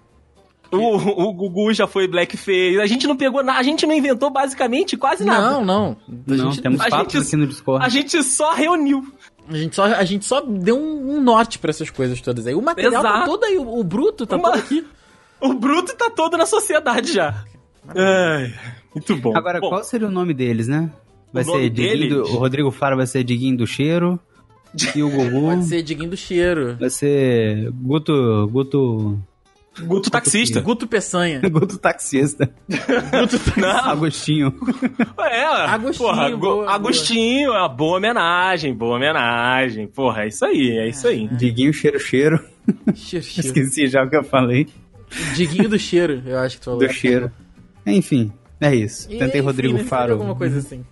O, o Gugu já foi blackface. A gente não pegou nada, a gente não inventou basicamente quase nada. Não, não. A Não, gente, temos a papos gente- aqui no Discord. A gente só reuniu. a gente só, a gente só deu um, um norte pra essas coisas todas aí. O material tá Exato. todo aí, o, o bruto tá Uma- todo aqui. O Bruto tá todo na sociedade já. Ai, muito bom. Agora, Bom, qual seria o nome deles, né? Vai ser Diguinho? O Rodrigo Faro vai ser Diguinho do Cheiro. E o Gugu Pode ser Diguinho do Cheiro. vai ser Guto. Guto. Guto taxista. Guto Peçanha. Guto Taxista. Não, Agostinho. é, Agostinho, porra, boa, boa. Agostinho, é uma boa homenagem, boa homenagem. Porra, é isso aí, é isso aí. Diguinho Cheiro Cheiro. Cheiro, cheiro. Esqueci já o que eu falei. Diguinho do Cheiro, eu acho que tu falou. Do cheiro. Enfim, é isso. E, Tentei enfim, Rodrigo né, Faro. Alguma coisa assim.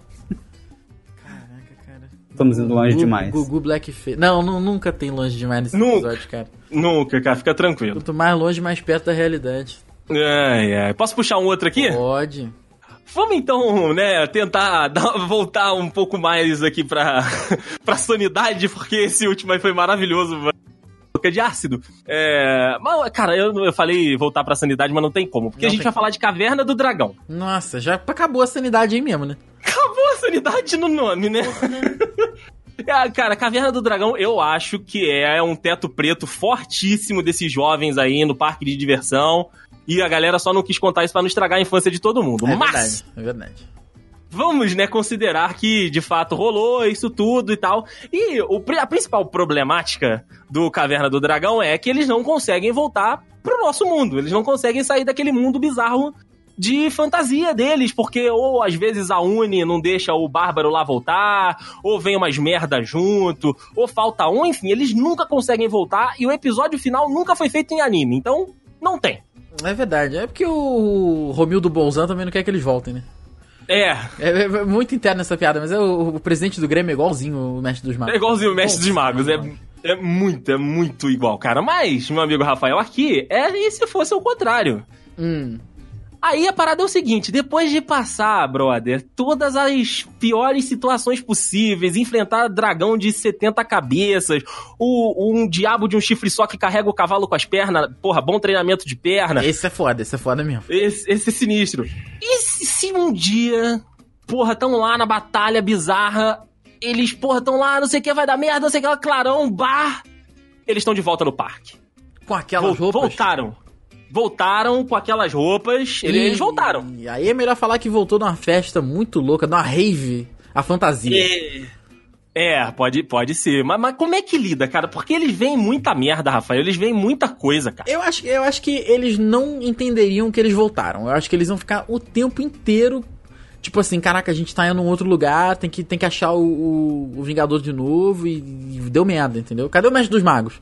Estamos indo longe Gugu- demais. Gugu Blackface. Não, nu- nunca tem longe demais nesse Nunca. episódio, cara. Nunca, cara, fica tranquilo. Quanto mais longe, mais perto da realidade. Ai, ai. Posso puxar um outro aqui? Pode. Vamos então, né, tentar dar- voltar um pouco mais aqui pra, pra sanidade, porque esse último aí foi maravilhoso, mano. De ácido. É, mas, cara, eu, eu falei voltar pra sanidade, mas não tem como, porque Não a gente vai falar de Caverna do Dragão. Nossa, já acabou a sanidade aí mesmo, né? Acabou a sanidade no nome, né? Ah, Cara, Caverna do Dragão, eu acho que é um teto preto fortíssimo desses jovens aí no parque de diversão. E a galera só não quis contar isso pra não estragar a infância de todo mundo. É Mas verdade, é verdade. Vamos, né, considerar que de fato rolou isso tudo e tal. E o, a principal problemática do Caverna do Dragão é que eles não conseguem voltar pro nosso mundo. Eles não conseguem sair daquele mundo bizarro de fantasia deles, porque ou às vezes a Uni não deixa o Bárbaro lá voltar, ou vem umas merda junto, ou falta um, enfim, eles nunca conseguem voltar e o episódio final nunca foi feito em anime, então não tem. É verdade. É porque o Romildo Bolzan também não quer que eles voltem, né? É, É, é muito interno essa piada, mas é o, o presidente do Grêmio é igualzinho o mestre dos É magos. igualzinho o Mestre dos Magos. É, é muito, é muito igual, cara. Mas, meu amigo Rafael, aqui, é e se fosse o contrário? Hum. Aí a parada é o seguinte: depois de passar, brother, todas as piores situações possíveis, enfrentar dragão de 70 cabeças, o, um diabo de um chifre só que carrega o cavalo com as pernas, porra, bom treinamento de perna. Esse é foda, esse é foda mesmo. Esse, esse é sinistro. E se, um dia, porra, tão lá na batalha bizarra, eles, porra, tão lá, não sei o que, vai dar merda, não sei o que, lá, clarão, bar. Eles estão de volta no parque. Com aquelas Vol- roupas. Voltaram. Voltaram com aquelas roupas. Eles, eles voltaram. E aí é melhor falar que voltou numa festa muito louca, numa rave, a fantasia. É, é, pode, pode ser. Mas, mas como é que lida, cara? Porque eles veem muita merda, Rafael. Eles veem muita coisa, cara. Eu acho, eu acho que eles não entenderiam que eles voltaram. Eu acho que eles vão ficar o tempo inteiro. Tipo assim, caraca, a gente tá indo num outro lugar, tem que, tem que achar o, o, o Vingador de novo e, e deu merda, entendeu? Cadê o Mestre dos Magos?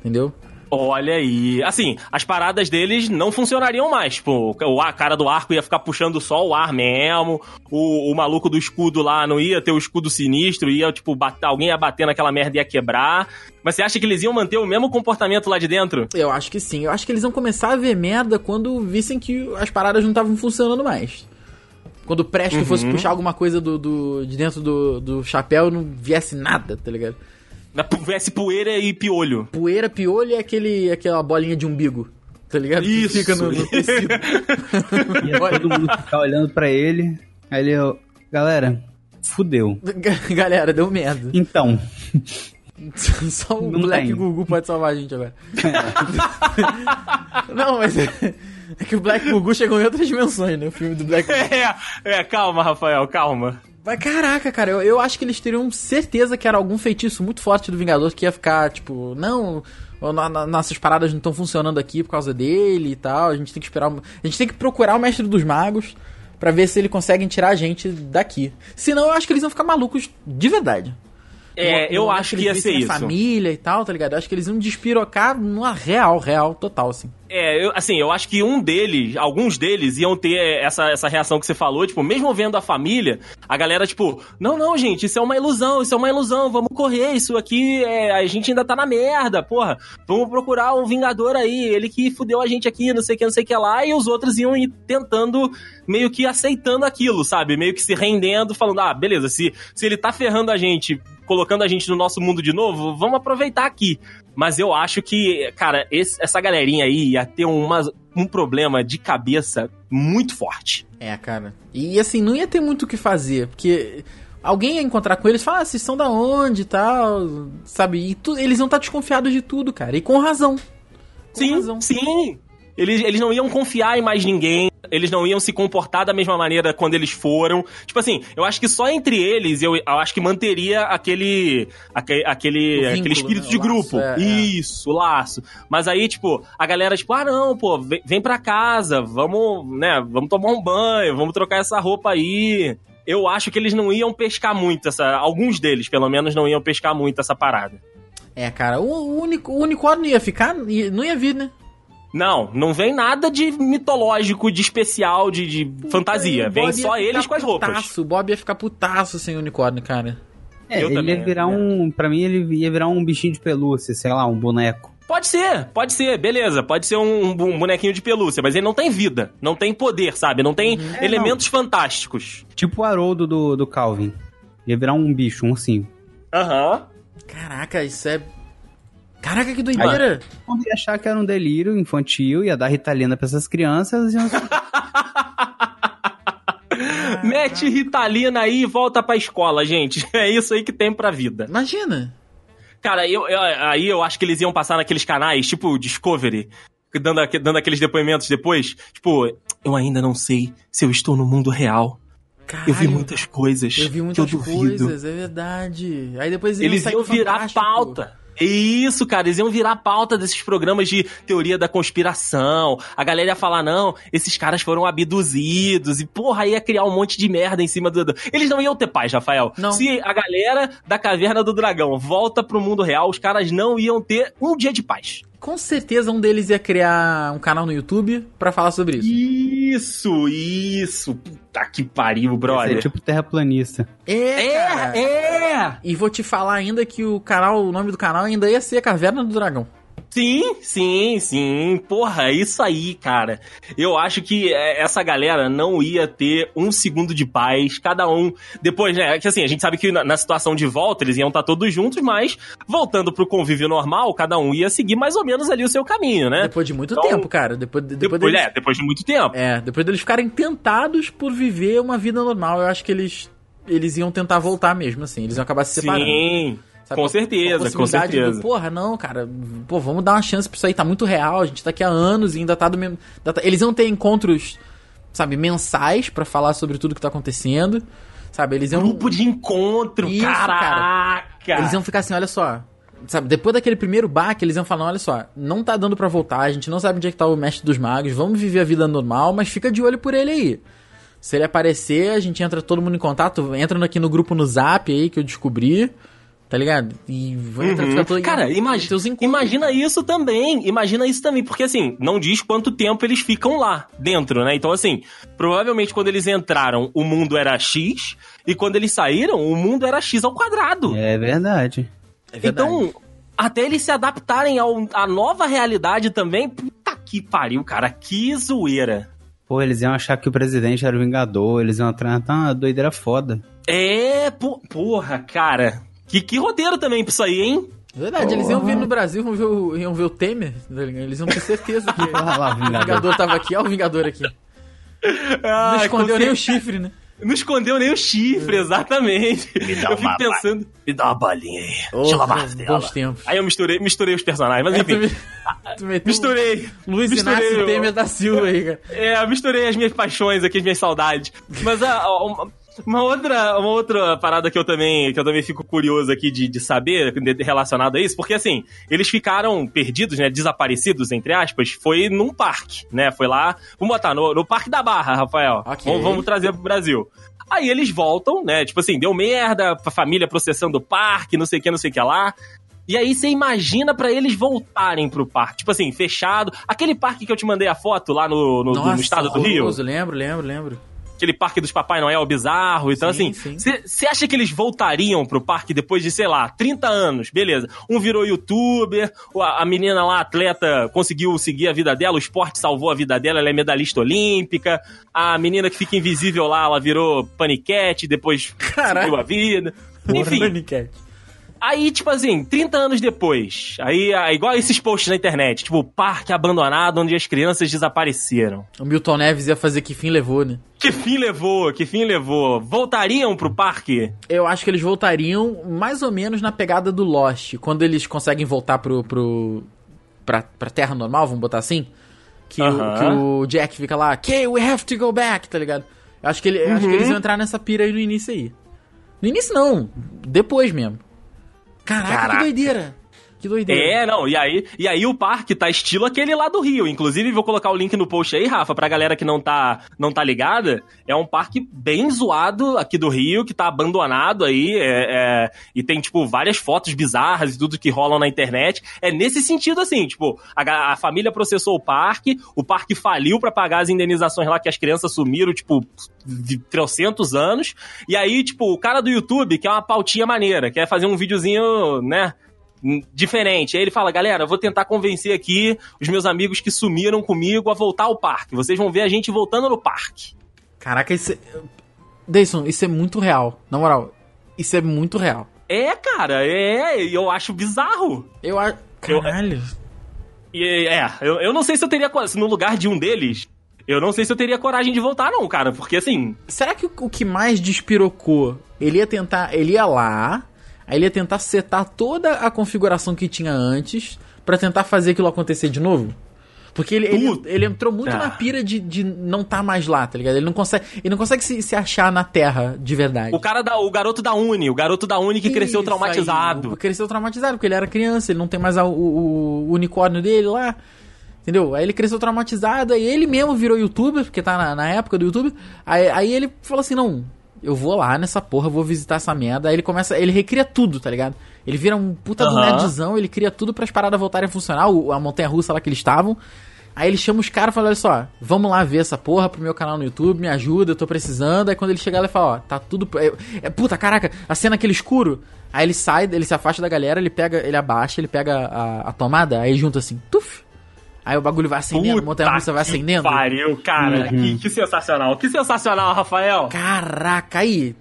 Entendeu? Olha aí. Assim, as paradas deles não funcionariam mais. Tipo, o a cara do arco ia ficar puxando só o ar mesmo. O, o maluco do escudo lá não ia ter o escudo sinistro, ia, tipo, bater, alguém ia bater naquela merda e ia quebrar. Mas você acha que eles iam manter o mesmo comportamento lá de dentro? Eu acho que sim. Eu acho que eles vão começar a ver merda quando vissem que as paradas não estavam funcionando mais. Quando o Presto fosse puxar alguma coisa do, do- de dentro do, do chapéu não viesse nada, tá ligado? Na- Viesse poeira e piolho. Poeira, piolho é aquele, aquela bolinha de umbigo, tá ligado? Que Isso. fica no, no tecido. Ia todo mundo ficar olhando pra ele. Aí ele, ó, galera, fudeu. Galera, deu merda. Então, Só o Não Black tem. Gugu pode salvar a gente agora. não, mas é, é que o Black Gugu chegou em outras dimensões, né? O filme do Black Gugu. É, é, calma, Rafael, calma. Mas caraca, cara, eu, eu acho que eles teriam certeza que era algum feitiço muito forte do Vingador que ia ficar, tipo, não, nossas paradas não estão funcionando aqui por causa dele e tal. A gente tem que esperar. A gente tem que procurar o mestre dos magos pra ver se ele consegue tirar a gente daqui. Senão eu acho que eles vão ficar malucos de verdade. É, eu no acho que ia ser isso. família e tal, tá ligado? Eu acho que eles iam despirocar numa real, real, total, assim. É, eu, assim, eu acho que um deles, alguns deles iam ter essa, essa reação que você falou, tipo, mesmo vendo a família, a galera, tipo, não, não, gente, isso é uma ilusão, isso é uma ilusão, vamos correr, isso aqui, é, a gente ainda tá na merda, porra, vamos procurar o Vingador aí, ele que fudeu a gente aqui, não sei o que, não sei o que lá, e os outros iam ir tentando, meio que aceitando aquilo, sabe? Meio que se rendendo, falando, ah, beleza, se, se ele tá ferrando a gente, colocando a gente no nosso mundo de novo, vamos aproveitar aqui. Mas eu acho que, cara, esse- essa galerinha aí ia ter uma, um problema de cabeça muito forte. É, cara. E assim, não ia ter muito o que fazer, porque alguém ia encontrar com eles e falar, ah, vocês são da onde e tal, sabe? E tu- eles iam estar desconfiados de tudo, cara. E com razão. Com sim, razão. sim. Eles, eles não iam confiar em mais ninguém, eles não iam se comportar da mesma maneira quando eles foram. Tipo assim, eu acho que só entre eles eu, eu acho que manteria aquele aque- aquele, O vínculo, aquele espírito né? de laço, grupo. é, é. Isso, o laço. Mas aí, tipo, a galera, tipo, ah, não, pô, vem, vem pra casa, vamos, né, vamos tomar um banho, vamos trocar essa roupa aí. Eu acho que eles não iam pescar muito essa. Alguns deles, pelo menos, não iam pescar muito essa parada. É, cara, o, o, unico, o unicórnio ia ficar, não ia vir, né? Não, não vem nada de mitológico, de especial, de, de fantasia. Vem só eles com as roupas. putaço, O Bob ia ficar putaço sem unicórnio, cara. É, Eu ele também, ia virar né? um. Pra mim, ele ia virar um bichinho de pelúcia, sei lá, um boneco. Pode ser, pode ser, beleza. Pode ser um, um bonequinho de pelúcia, mas ele não tem vida, não tem poder, sabe? Não tem Uhum. É, elementos fantásticos. Tipo o Haroldo do, do Calvin. Ia virar um bicho, um ursinho. Aham. Caraca, isso é. Caraca, que doideira! Quando ia achar que era um delírio infantil, ia dar ritalina pra essas crianças, iam... Mete Ritalina aí e volta pra escola, gente. É isso aí que tem pra vida. Imagina! Cara, eu, eu- aí eu acho que eles iam passar naqueles canais, tipo o Discovery, dando, dando aqueles depoimentos depois. Tipo, eu ainda não sei se eu estou no mundo real. Caralho, Eu vi muitas coisas eu vi que eu muitas duvido. coisas, é verdade. Aí depois Eles iam no virar Fantástico. pauta. Isso, cara, eles iam virar pauta desses programas de teoria da conspiração. A galera ia falar, não, esses caras foram abduzidos. E, porra, ia criar um monte de merda em cima do. Eles não iam ter paz, Rafael. Não. Se a galera da Caverna do Dragão volta pro mundo real, os caras não iam ter um dia de paz. Com certeza um deles ia criar um canal no YouTube pra falar sobre isso. Isso, isso. Puta que pariu, brother. ser tipo terraplanista. É, cara. É, é. E vou te falar ainda que o canal, o nome do canal ainda ia ser Caverna do Dragão. Sim, sim, sim. Porra, é isso aí, cara. Eu acho que é, essa galera não ia ter um segundo de paz, cada um. Depois, né? é Que assim, a gente sabe que na, na situação de volta eles iam estar todos juntos, mas voltando pro convívio normal, cada um ia seguir mais ou menos ali o seu caminho, né? Depois de muito Então, tempo, cara. Depois, depois, Depois, deles, é, depois de muito tempo. é, depois deles ficarem tentados por viver uma vida normal, eu acho que eles eles iam tentar voltar mesmo, assim. Eles iam acabar se separando. Sim, Sabe? com A- certeza, a com certeza. Do, Porra, não, cara. Pô, vamos dar uma chance pra isso aí. Tá muito real. A gente tá aqui há anos e ainda tá do mesmo. tá- Eles iam ter encontros, sabe, mensais pra falar sobre tudo que tá acontecendo. Sabe, eles iam. Grupo de encontro, Isso, caraca! Eles iam ficar assim, olha só. Sabe, depois daquele primeiro baque, eles iam falar, olha só, não tá dando pra voltar, a gente não sabe onde é que tá o mestre dos magos, vamos viver a vida normal, mas fica de olho por ele aí. Se ele aparecer, a gente entra todo mundo em contato, entra aqui no grupo no Zap aí que eu descobri, tá ligado? E vai entrar, Uhum. fica todo Cara, imagi- teus encontros. imagina isso também. Imagina isso também, porque assim, não diz quanto tempo eles ficam lá dentro, né? Então, assim, provavelmente quando eles entraram, o mundo era X, e quando eles saíram, o mundo era X ao quadrado. É verdade. É verdade. então, até eles se adaptarem ao, à nova realidade também, puta que pariu, cara, que zoeira. Pô, eles iam achar que o presidente era o Vingador, eles iam entrar tá uma doideira foda. É, po- porra, cara. Que, que roteiro também pra isso aí, hein? É verdade, eles iam vir no Brasil, iam ver o, iam ver o Temer, eles iam ter certeza que Olha lá, o Vingador. Tava aqui, ó o Vingador aqui. Não Ah, escondeu com nem o chifre, né? Não escondeu nem o chifre, exatamente. eu fico pensando. Me dá uma balinha aí. Deixa eu lavar Oh, bons tempos. Aí eu misturei, misturei os personagens, mas É, tu, enfim. me- tu meteu Misturei. Luiz misturei Inácio o- Temer da Silva aí, cara. É, misturei as minhas paixões aqui, as minhas saudades. Mas a, a- uma, uma outra, uma outra parada que eu também, que eu também fico curioso aqui de, de saber, relacionado a isso, porque assim, eles ficaram perdidos, né, desaparecidos, entre aspas, foi num parque, né, foi lá, vamos botar, no, no Parque da Barra, Rafael. Ok. Vamos, vamos trazer pro Brasil. Aí eles voltam, né? Tipo assim, deu merda, a família processando o parque, não sei o que, não sei o que lá. E aí você imagina pra eles voltarem pro parque. Tipo assim, fechado. Aquele parque que eu te mandei a foto lá no, no, no estado do Rio. Lembro, lembro, lembro. Aquele parque dos Papai Noel bizarro. Então, Sim, assim, sim. você acha que eles voltariam pro parque depois de, sei lá, 30 anos? Beleza. Um virou youtuber, o- a a menina lá, atleta, conseguiu seguir a vida dela, o esporte salvou a vida dela, ela é medalhista olímpica. A menina que fica invisível lá, ela virou paniquete, depois Caralho. seguiu a vida. Enfim, Paniquete. Aí, tipo assim, 30 anos depois, aí, ah, igual esses posts na internet, tipo, parque abandonado onde as crianças desapareceram. O Milton Neves ia fazer que fim levou, né? Que fim levou? Que fim levou? Voltariam pro parque? Eu acho que eles voltariam mais ou menos na pegada do Lost. Quando eles conseguem voltar pro. pro pra, pra Terra normal, vamos botar assim. Que, o, Aham. que o Jack fica lá, okay, we have to go back, tá ligado? Eu acho que, ele, eu acho que eles iam entrar nessa pira aí no início aí. No início não, depois mesmo. Caraca, Caraca. que doideira. Que doideira. É, não, e aí, e aí o parque tá estilo aquele lá do Rio. Inclusive, vou colocar o link no post aí, Rafa, pra galera que não tá, não tá ligada. É um parque bem zoado aqui do Rio, que tá abandonado aí, é, é, e tem, tipo, várias fotos bizarras e tudo que rolam na internet. É nesse sentido, assim, tipo, a, a família processou o parque, o parque faliu pra pagar as indenizações lá que as crianças sumiram, tipo, de trocentos anos. E aí, tipo, o cara do YouTube, que é uma pautinha maneira, quer fazer um videozinho, né? Diferente. Aí ele fala, galera, eu vou tentar convencer aqui os meus amigos que sumiram comigo a voltar ao parque. Vocês vão ver a gente voltando no parque. Caraca, isso é... Deison, isso é muito real. Na moral, isso é muito real. É, cara, é, eu acho bizarro. Eu acho... Eu- Caralho. E é, eu, eu não sei se eu teria, se no lugar de um deles, eu não sei se eu teria coragem de voltar, não, cara, porque assim, Será que o, o que mais despirocou, ele ia tentar, ele ia lá, aí ele ia tentar setar toda a configuração que tinha antes pra tentar fazer aquilo acontecer de novo? Porque ele, ele, ele entrou muito Ah. na pira de, de não tá mais lá, tá ligado? Ele não consegue, ele não consegue se, se achar na Terra de verdade. o cara da, o garoto da Uni, o garoto da Uni que cresceu Isso traumatizado. aí, cresceu traumatizado, porque ele era criança, ele não tem mais a- o, o- o unicórnio dele lá. Entendeu? Aí ele cresceu traumatizado, aí ele mesmo virou youtuber, porque tá na, na época do YouTube. Aí, aí ele falou assim: não, eu vou lá nessa porra, vou visitar essa merda. Aí ele começa, ele recria tudo, tá ligado? Ele vira um puta do Aham. nerdzão, ele cria tudo para as paradas voltarem a funcionar, a montanha russa lá que eles estavam. Aí ele chama os caras e fala: olha só, vamos lá ver essa porra pro meu canal no YouTube, me ajuda, eu tô precisando. Aí quando ele chegar, ele fala: ó, tá tudo. É, é, puta, caraca, a cena aquele escuro. Aí ele sai, ele se afasta da galera, ele pega, ele abaixa, ele pega a, a tomada, aí junta assim, tuf. Aí o bagulho vai acendendo, a montanha russa vai acendendo. Pariu, cara. Uhum. Que, que sensacional. Que sensacional, Rafael. Caraca, aí.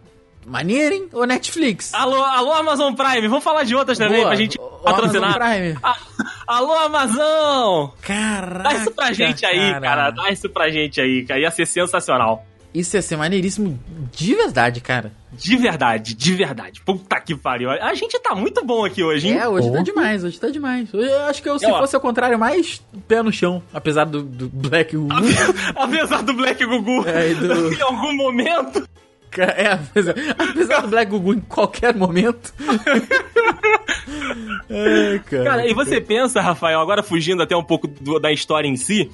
Maneiro, hein? Ô Netflix. Alô, alô, Amazon Prime. Vamos falar de outras também Boa. pra gente Ô, patrocinar. Amazon Prime. Ah, alô, Amazon! Caraca. Dá isso pra gente aí, cara. Dá isso pra gente aí, cara. Ia ser sensacional. Isso ia ser maneiríssimo de verdade, cara. De verdade, de verdade. Puta que pariu. A gente tá muito bom aqui hoje, hein? É, hoje tá Oh. demais, hoje tá demais. Eu acho que eu, se É, fosse ao contrário, mais pé no chão, apesar do, do Black Wood. Apesar do Black Gugu É, do- em algum momento. É, apesar, apesar do Black Gugu em qualquer momento. Ai, cara. Cara, e você pensa, Rafael, agora fugindo até um pouco do- da história em si,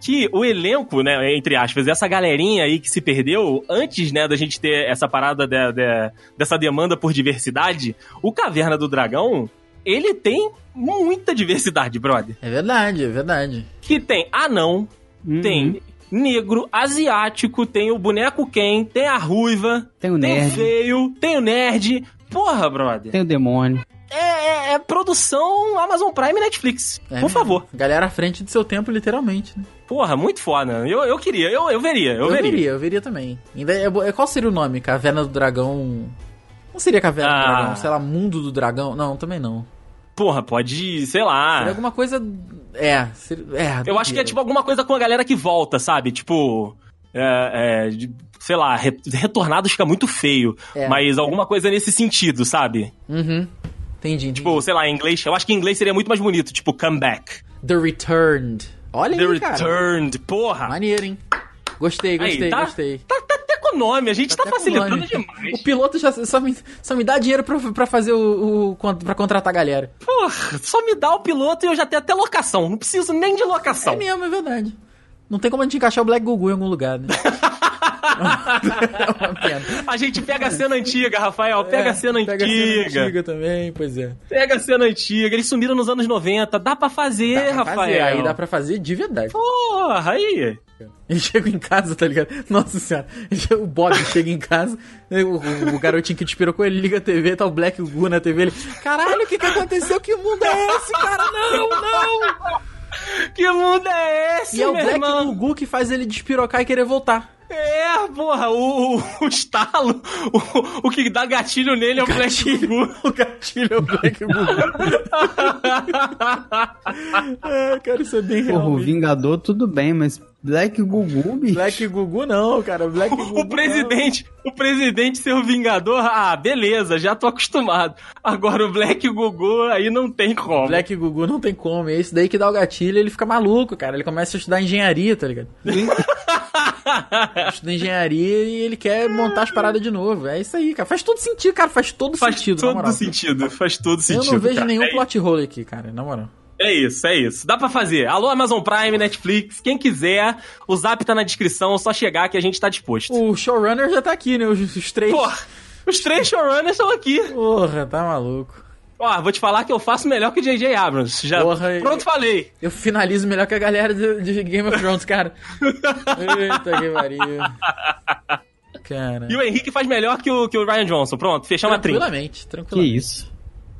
que o elenco, né, entre aspas, essa galerinha aí que se perdeu, antes, né, da gente ter essa parada de- de- dessa demanda por diversidade, o Caverna do Dragão, ele tem muita diversidade, brother. É verdade, é verdade. Que tem anão, Uhum. tem negro, asiático, tem o boneco Ken, tem a ruiva, Tem o tem o nerd, feio, tem o nerd. Porra, brother. tem o demônio. É, é- é produção Amazon Prime e Netflix. É Por favor. Galera à frente do seu tempo, literalmente, né? Porra, muito foda. Eu, eu queria, eu, eu veria, eu, Eu, veria. veria, eu veria também. Ainda é é- qual seria o nome? Caverna do Dragão. Não seria Caverna Ah. do Dragão, sei lá, Mundo do Dragão. Não, também não. Porra, pode, sei lá. Seria alguma coisa. É, seria- é. Eu acho que é tipo alguma coisa com a galera que volta, sabe? Tipo. É, é, sei lá, re- retornados fica muito feio. É. Mas alguma coisa nesse sentido, sabe? Uhum. Entendi, entendi. Tipo, sei lá, em inglês. Eu acho que em inglês seria muito mais bonito, tipo, comeback. The Returned. Olha The aí, cara. Returned. Porra! Maneiro, hein? Gostei, Aí, gostei, tá, gostei. Tá, tá até com o nome, a gente tá, com facilitando nome. demais. O piloto já só me, só me dá dinheiro pra, pra fazer o, o. pra contratar a galera. Porra, só me dá o piloto e eu já tenho até locação. Não preciso nem de locação. É mesmo, é verdade. Não tem como a gente encaixar o Black Gugu em algum lugar, né? é. A gente pega a cena antiga, Rafael. Pega É, a cena Pega a antiga. cena antiga também, pois é. Pega a cena antiga. Eles sumiram nos anos 90. Dá pra fazer, Dá pra Rafael. fazer, aí dá pra fazer de verdade. Porra, aí. Ele chega em casa, tá ligado? Nossa senhora. O Bob chega em casa, né, o, o- garotinho que despirou ele liga a TV, tá o Black Gu na TV. Ele, caralho, o que que aconteceu? Que mundo é esse, cara? Não, não! Que mundo é esse, E é o meu Black irmão? Gugu que faz ele despirocar e querer voltar. É, porra, o, o estalo, o, o que dá gatilho nele é o Black Gugu. O gatilho é o Black Gugu. é, cara, isso é bem real. Porra, o. Vingador tudo bem, mas Black Gugu, bicho. Black Gugu não, cara. Black Gugu. O presidente, o presidente ser o Vingador, ah, beleza, já tô acostumado. Agora o Black Gugu aí não tem como. não. Black Gugu não tem como. É esse daí que dá o gatilho ele fica maluco, cara. Ele começa a estudar engenharia, tá ligado? Estuda engenharia e ele quer montar as paradas de novo. É isso aí, cara. Faz todo sentido, cara. Faz todo Faz sentido, na todo sentido, faz todo Eu sentido. não vejo cara. nenhum é, plot hole aqui, cara, na moral. É isso, é isso. Dá pra fazer. Alô, Amazon Prime, Netflix, quem quiser, o zap tá na descrição, é só chegar que a gente tá disposto. O showrunner já tá aqui, né? Os, os três. Porra, os três showrunners estão aqui. Porra, tá maluco. Ó, vou te falar que eu faço melhor que o J.J. Abrams. Já, Porra, pronto, falei. Eu finalizo melhor que a galera de, de Game of Thrones, cara. Eita, que pariu. Cara. E o Henrique faz melhor que o, que o Ryan Johnson. Pronto, fechamos a trinca. Tranquilamente, Que tranquilamente. isso.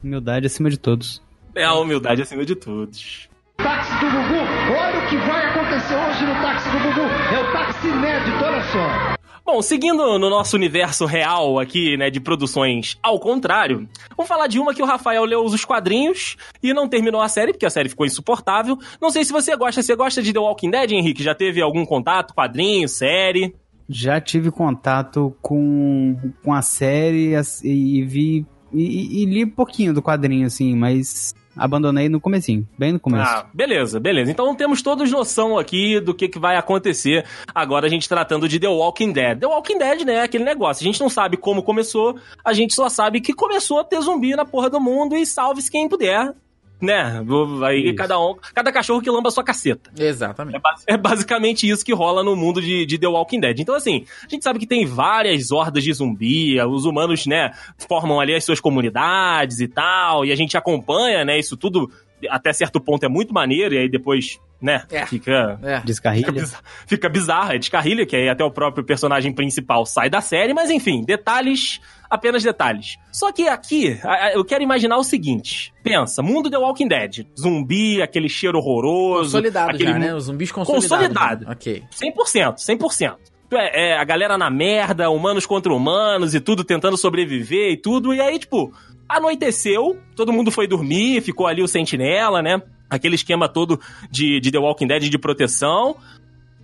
Humildade acima de todos. É a humildade acima de todos. Táxi do Gugu, olha o que vai acontecer hoje no táxi do Gugu. É o táxi inédito, olha só. Bom, seguindo no nosso universo real aqui, né, de produções ao contrário, vamos falar de uma que o Rafael leu os quadrinhos e não terminou a série, porque a série ficou insuportável. Não sei se você gosta. Você gosta de The Walking Dead, Henrique? Já teve algum contato? Quadrinho, série? Já tive contato com, com a série as- e, vi. E, e li pouquinho do quadrinho, assim, mas abandonei no comecinho, bem no começo. Ah, beleza, beleza. Então temos todos noção aqui do que, que vai acontecer agora a gente tratando de The Walking Dead. The Walking Dead, né, é aquele negócio. A gente não sabe como começou, a gente só sabe que começou a ter zumbi na porra do mundo e salve-se quem puder. Né? Aí Isso. cada um, cada cachorro que lamba a sua caceta. Exatamente. É, é basicamente isso que rola no mundo de, de The Walking Dead. Então, assim, a gente sabe que tem várias hordas de zumbi, os humanos, né, formam ali as suas comunidades e tal, e a gente acompanha, né, isso tudo até certo ponto é muito maneiro, e aí depois, né, É. fica. É. Fica, Descarrilha. bizarro, fica bizarro, é descarrilha, que aí até o próprio personagem principal sai da série, mas enfim, detalhes, apenas detalhes. Só que aqui, eu quero imaginar o seguinte: pensa, mundo The Walking Dead, zumbi, aquele cheiro horroroso. Consolidado aquele já, né? Os zumbis consolidados. Consolidado. né? Ok. 100%, 100%. É, é, a galera na merda, humanos contra humanos e tudo, tentando sobreviver e tudo. E aí, tipo, anoiteceu, todo mundo foi dormir, ficou ali o sentinela, né? Aquele esquema todo de, de The Walking Dead de proteção.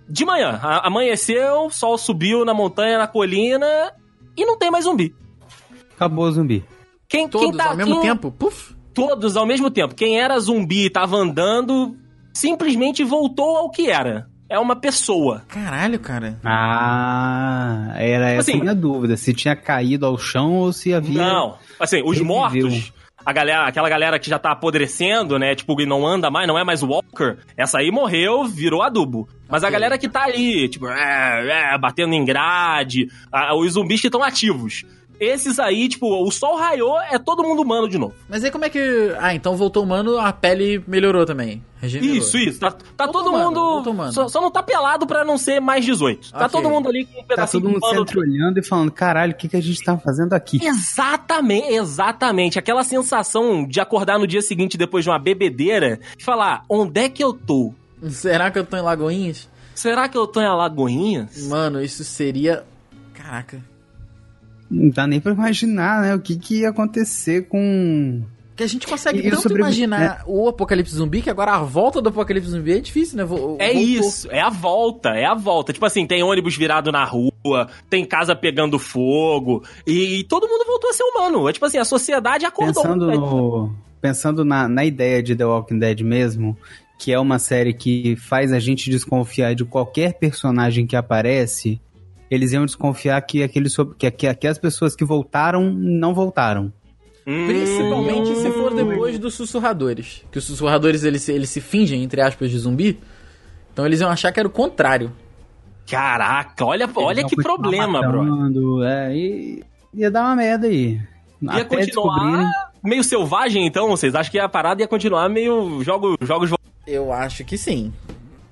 De manhã, a- amanheceu, sol subiu na montanha, na colina e não tem mais zumbi. Acabou o zumbi. Quem, Todos quem tá ao mesmo quem- tempo? Puf. Todos ao mesmo tempo. Quem era zumbi e tava andando, simplesmente voltou ao que era. É uma pessoa. Caralho, cara. Ah, era essa Assim- a minha dúvida. Se tinha caído ao chão ou se havia. Não, assim, os Reviveu. mortos, a galera, aquela galera que já tá apodrecendo, né, tipo, e não anda mais, não é mais Walker, essa aí morreu, virou adubo. Mas a Ok. galera que tá ali, tipo, é, é, batendo em grade, a- os zumbis que estão ativos. Esses aí, tipo, o sol raiou, é todo mundo humano de novo. Mas aí como é que. Ah, então voltou humano, a pele melhorou também. Regenerou. Isso, isso. Tá, tá todo humano, mundo. Só, só não tá pelado pra não ser mais 18. Tá Ok. todo mundo ali com um Tá pedacinho todo mundo sempre olhando e falando: caralho, o que, que a gente tá fazendo aqui? Exatamente, exatamente. Aquela sensação de acordar no dia seguinte depois de uma bebedeira e falar: onde é que eu tô? Será que eu tô em Lagoinhas? Será que eu tô em Alagoinhas? Mano, isso seria. Caraca. Não dá nem pra imaginar, né? O que, que ia acontecer com. Que a gente consegue E tanto sobrevi- imaginar o apocalipse zumbi que agora a volta do apocalipse zumbi é difícil, né? É voltou. isso, é a volta, é a volta. Tipo assim, tem ônibus virado na rua, tem casa pegando fogo, e, todo mundo voltou a ser humano. É tipo assim, a sociedade acordou. Pensando, né? no, pensando na, na ideia de The Walking Dead mesmo, que é uma série que faz a gente desconfiar de qualquer personagem que aparece, eles iam desconfiar que, aquele, sob- que, que, que as pessoas que voltaram não voltaram. Hum, Principalmente se for depois dos sussurradores. Que os sussurradores eles, se- eles se fingem, entre aspas, de zumbi. Então eles iam achar que era o contrário. Caraca, olha, olha que problema, bro. matando, É, e ia dar uma merda aí. Ia Até continuar descobrirem. meio selvagem, então? Vocês acham que a parada ia continuar meio jogo, jogos... Eu acho que sim.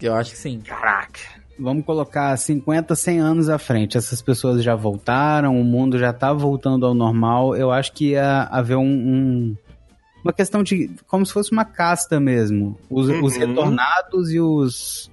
Eu acho que sim. Caraca. Vamos colocar 50, 100 anos à frente. Essas pessoas já voltaram, o mundo já tá voltando ao normal. Eu acho que ia haver um, um- uma questão de. como se fosse uma casta mesmo. Os, os Uhum. retornados e os.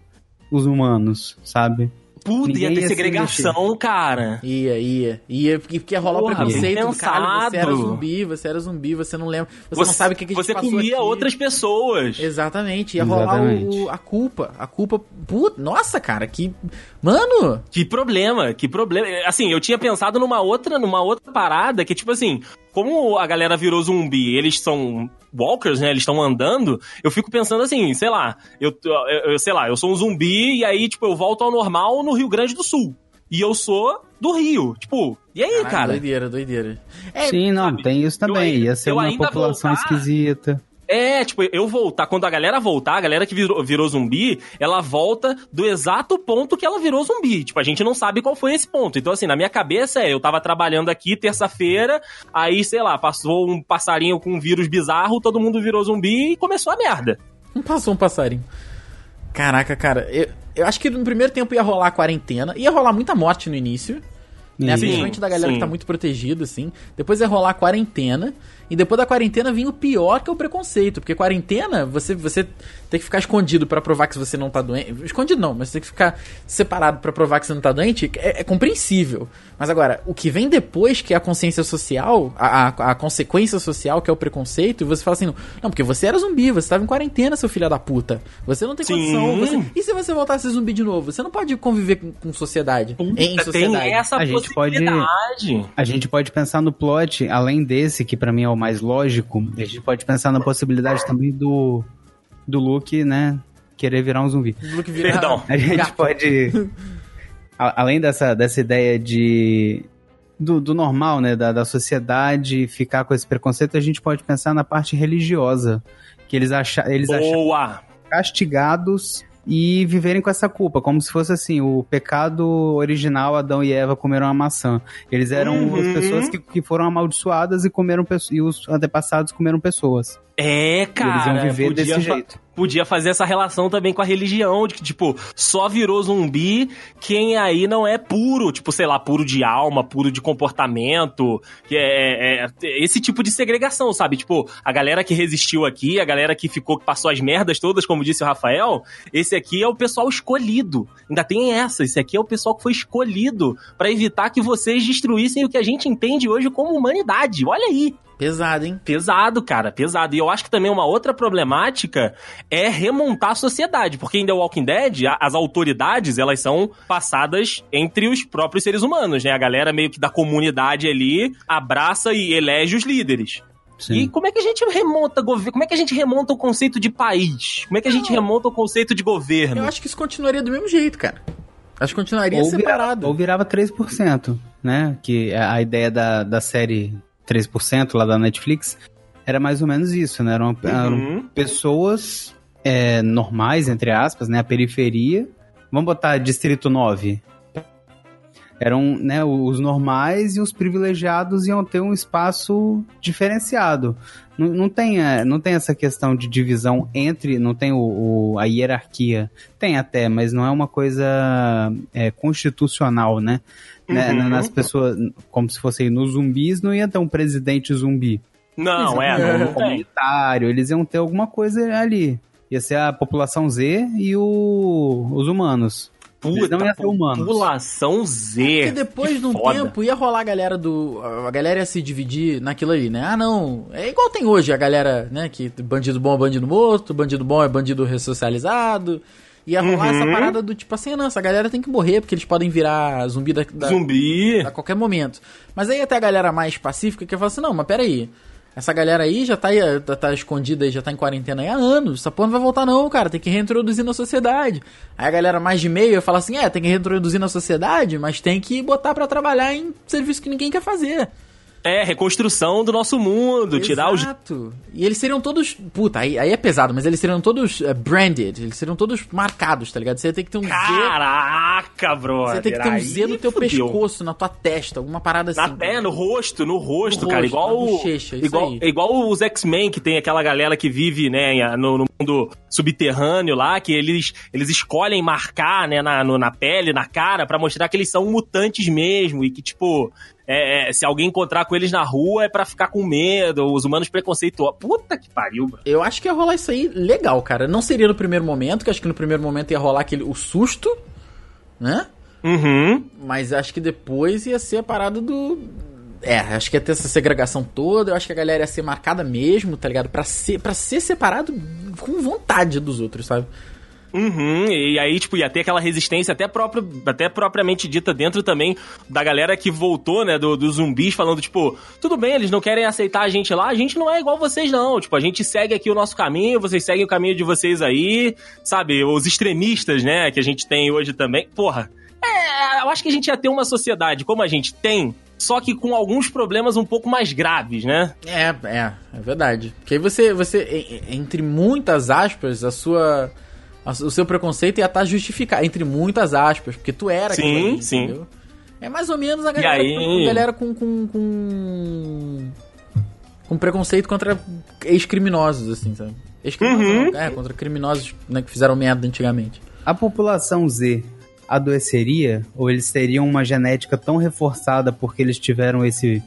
os humanos, sabe? Puta, ia ter ia segregação, cara. Ia, ia. Ia, porque ia rolar o Porra, preconceito bem do cara. Você era zumbi, você era zumbi, você não lembra. Você, não sabe o que, que a gente Você comia aqui. outras pessoas. Exatamente, ia Exatamente. rolar o, a culpa. A culpa. Puta, nossa, cara, que. Mano! Que problema, que problema. Assim, eu tinha pensado numa outra, numa outra parada que, tipo assim, como a galera virou zumbi, eles são walkers, né? Eles estão andando, eu fico pensando assim, sei lá, eu, eu, eu- sei lá, eu sou um zumbi e aí, tipo, eu volto ao normal no Rio Grande do Sul. E eu sou do Rio. Tipo, e aí, Caralho, cara? Doideira, doideira. É, Sim, não, sabe, tem isso também. eu- Ia ser uma população voltar- esquisita. É, tipo, eu voltar, quando a galera voltar, a galera que virou, virou zumbi, ela volta do exato ponto que ela virou zumbi. Tipo, a gente não sabe qual foi esse ponto. Então, assim, na minha cabeça é, eu tava trabalhando aqui terça-feira, aí, sei lá, passou um passarinho com um vírus bizarro, todo mundo virou zumbi e começou a merda. Não passou um passarinho. Caraca, cara, eu, eu acho que no primeiro tempo ia rolar a quarentena, ia rolar muita morte no início, né? Sim, Principalmente da galera sim. que tá muito protegida, assim. Depois ia rolar a quarentena, e depois da quarentena vinha o pior que é o preconceito, porque quarentena, você, você tem que ficar escondido pra provar que você não tá doente. Escondido não, mas você tem que ficar separado pra provar que você não tá doente, é, é compreensível. Mas agora, o que vem depois, que é a consciência social, a, a, a consequência social, que é o preconceito, e você fala assim, não, não, porque você era zumbi, você tava em quarentena, seu filho da puta. Você não tem Sim. condição. você- e se você voltar a ser zumbi de novo? Você não pode conviver com, com sociedade. em sociedade. Tem essa A gente pode-. A gente pode pensar no plot, além desse, que pra mim é o mais lógico, a gente pode pensar na possibilidade também do, do Luke, né, querer virar um zumbi. Luke virar Perdão. A gente gato. pode. a- além dessa, dessa ideia de. Do, do normal, né? Da, da sociedade ficar com esse preconceito, a gente pode pensar na parte religiosa. Que eles, acha, eles acham Boa! castigados e viverem com essa culpa, como se fosse assim, o pecado original, Adão e Eva comeram a maçã. Eles eram Uhum. as pessoas que, que foram amaldiçoadas e comeram e os antepassados comeram pessoas. É, e cara. eles iam viver desse jeito. Podia fazer essa relação também com a religião, de que, tipo, só virou zumbi quem aí não é puro, tipo, sei lá, puro de alma, puro de comportamento, que é, é- é esse tipo de segregação, sabe? Tipo, a galera que resistiu aqui, a galera que ficou, que passou as merdas todas, como disse o Rafael, esse aqui é o pessoal escolhido. Ainda tem essa, esse aqui é o pessoal que foi escolhido pra evitar que vocês destruíssem o que a gente entende hoje como humanidade. Olha aí. Pesado, hein? Pesado, cara, pesado. E eu acho que também uma outra problemática é remontar a sociedade, porque em The Walking Dead, a- as autoridades, elas são passadas entre os próprios seres humanos, né? A galera meio que da comunidade ali abraça e elege os líderes. E como é que a gente remonta governo? Como é que a gente remonta o conceito de país? Como é que a gente remonta o conceito de governo? Eu acho que isso continuaria do mesmo jeito, cara. Acho que continuaria ou virava, separado. ou virava 3%, né? Que a a ideia da, da série 3% lá da Netflix era mais ou menos isso, né? Eram, eram Uhum. pessoas é, normais, entre aspas, né? A periferia. Vamos botar Distrito 9. Eram né, os normais e os privilegiados iam ter um espaço diferenciado. Não, não, tem, é, não tem essa questão de divisão entre. Não tem o, o- a hierarquia. Tem até, mas não é uma coisa é, constitucional, né? Né, Uhum. Nas pessoas, como se fosse nos zumbis, não ia ter um presidente zumbi Não, é, não, não tem. comunitário, eles iam ter alguma coisa ali. Ia ser a população Z e o- os humanos. Eles não iam ser humanos. população Z. Porque depois de um foda. tempo ia rolar a galera do. A galera ia se dividir naquilo ali, né? Ah, não. É igual tem hoje a galera, né? Que bandido bom é bandido morto, bandido bom é bandido ressocializado. Ia rolar Uhum. essa parada do tipo assim, ah, não, essa galera tem que morrer porque eles podem virar zumbi da, da- Zumbi. a qualquer momento. Mas aí até a galera mais pacífica que fala assim, não, mas peraí. Essa galera aí já tá, tá, tá escondida aí, já tá em quarentena aí há anos. Essa porra não vai voltar não, cara. Tem que reintroduzir na sociedade. Aí a galera mais de meio fala assim, é, tem que reintroduzir na sociedade, mas tem que botar pra trabalhar em serviço que ninguém quer fazer. É, reconstrução do nosso mundo, tirar os. Exato. E eles seriam todos. Puta, aí, aí é pesado, mas eles seriam todos eh, branded. Eles seriam todos marcados, tá ligado? Você ia ter que ter um Z. Caraca, bro. Você ia ter que ter um Z no teu pescoço, na tua testa, alguma parada Na assim. pé, no rosto, no rosto, No cara. rosto, igual, na bochecha, igual, igual os X-Men, que tem aquela galera que vive, né, no, no mundo subterrâneo lá, que eles, eles escolhem marcar, né, na, no- na pele, na cara, pra mostrar que eles são mutantes mesmo. E que, tipo, é, é, se alguém encontrar com eles na rua é pra ficar com medo, os humanos preconceituosos. Puta que pariu, bro. Eu acho que ia rolar isso aí legal, cara. Não seria no primeiro momento, que acho que no primeiro momento ia rolar aquele, o susto, né? Uhum. Mas acho que depois ia ser a parada do. É, acho que ia ter essa segregação toda. Eu acho que a galera ia ser marcada mesmo, tá ligado? Pra ser, pra ser separado com vontade dos outros, sabe? Uhum, e aí, tipo, ia ter aquela resistência até, próprio, até propriamente dita dentro também da galera que voltou, né, do- dos zumbis, falando, tipo, tudo bem, eles não querem aceitar a gente lá, a gente não é igual vocês, não. Tipo, a gente segue aqui o nosso caminho, vocês seguem o caminho de vocês aí, sabe? Os extremistas, né, que a gente tem hoje também. Porra, é, eu acho que a gente ia ter uma sociedade como a gente tem, só que com alguns problemas um pouco mais graves, né? É, é, é verdade. Porque aí você, você, entre muitas aspas, a sua. O seu preconceito ia estar justificado. Entre muitas aspas, porque tu era Sim, aquilo ali, sim. entendeu? É mais ou menos a galera, aí? com, a galera com, com, com. com preconceito contra ex-criminosos, assim, sabe? Ex-criminosos, Uhum. é, contra criminosos né, que fizeram merda antigamente. A população Z adoeceria ou eles teriam uma genética tão reforçada porque eles tiveram esse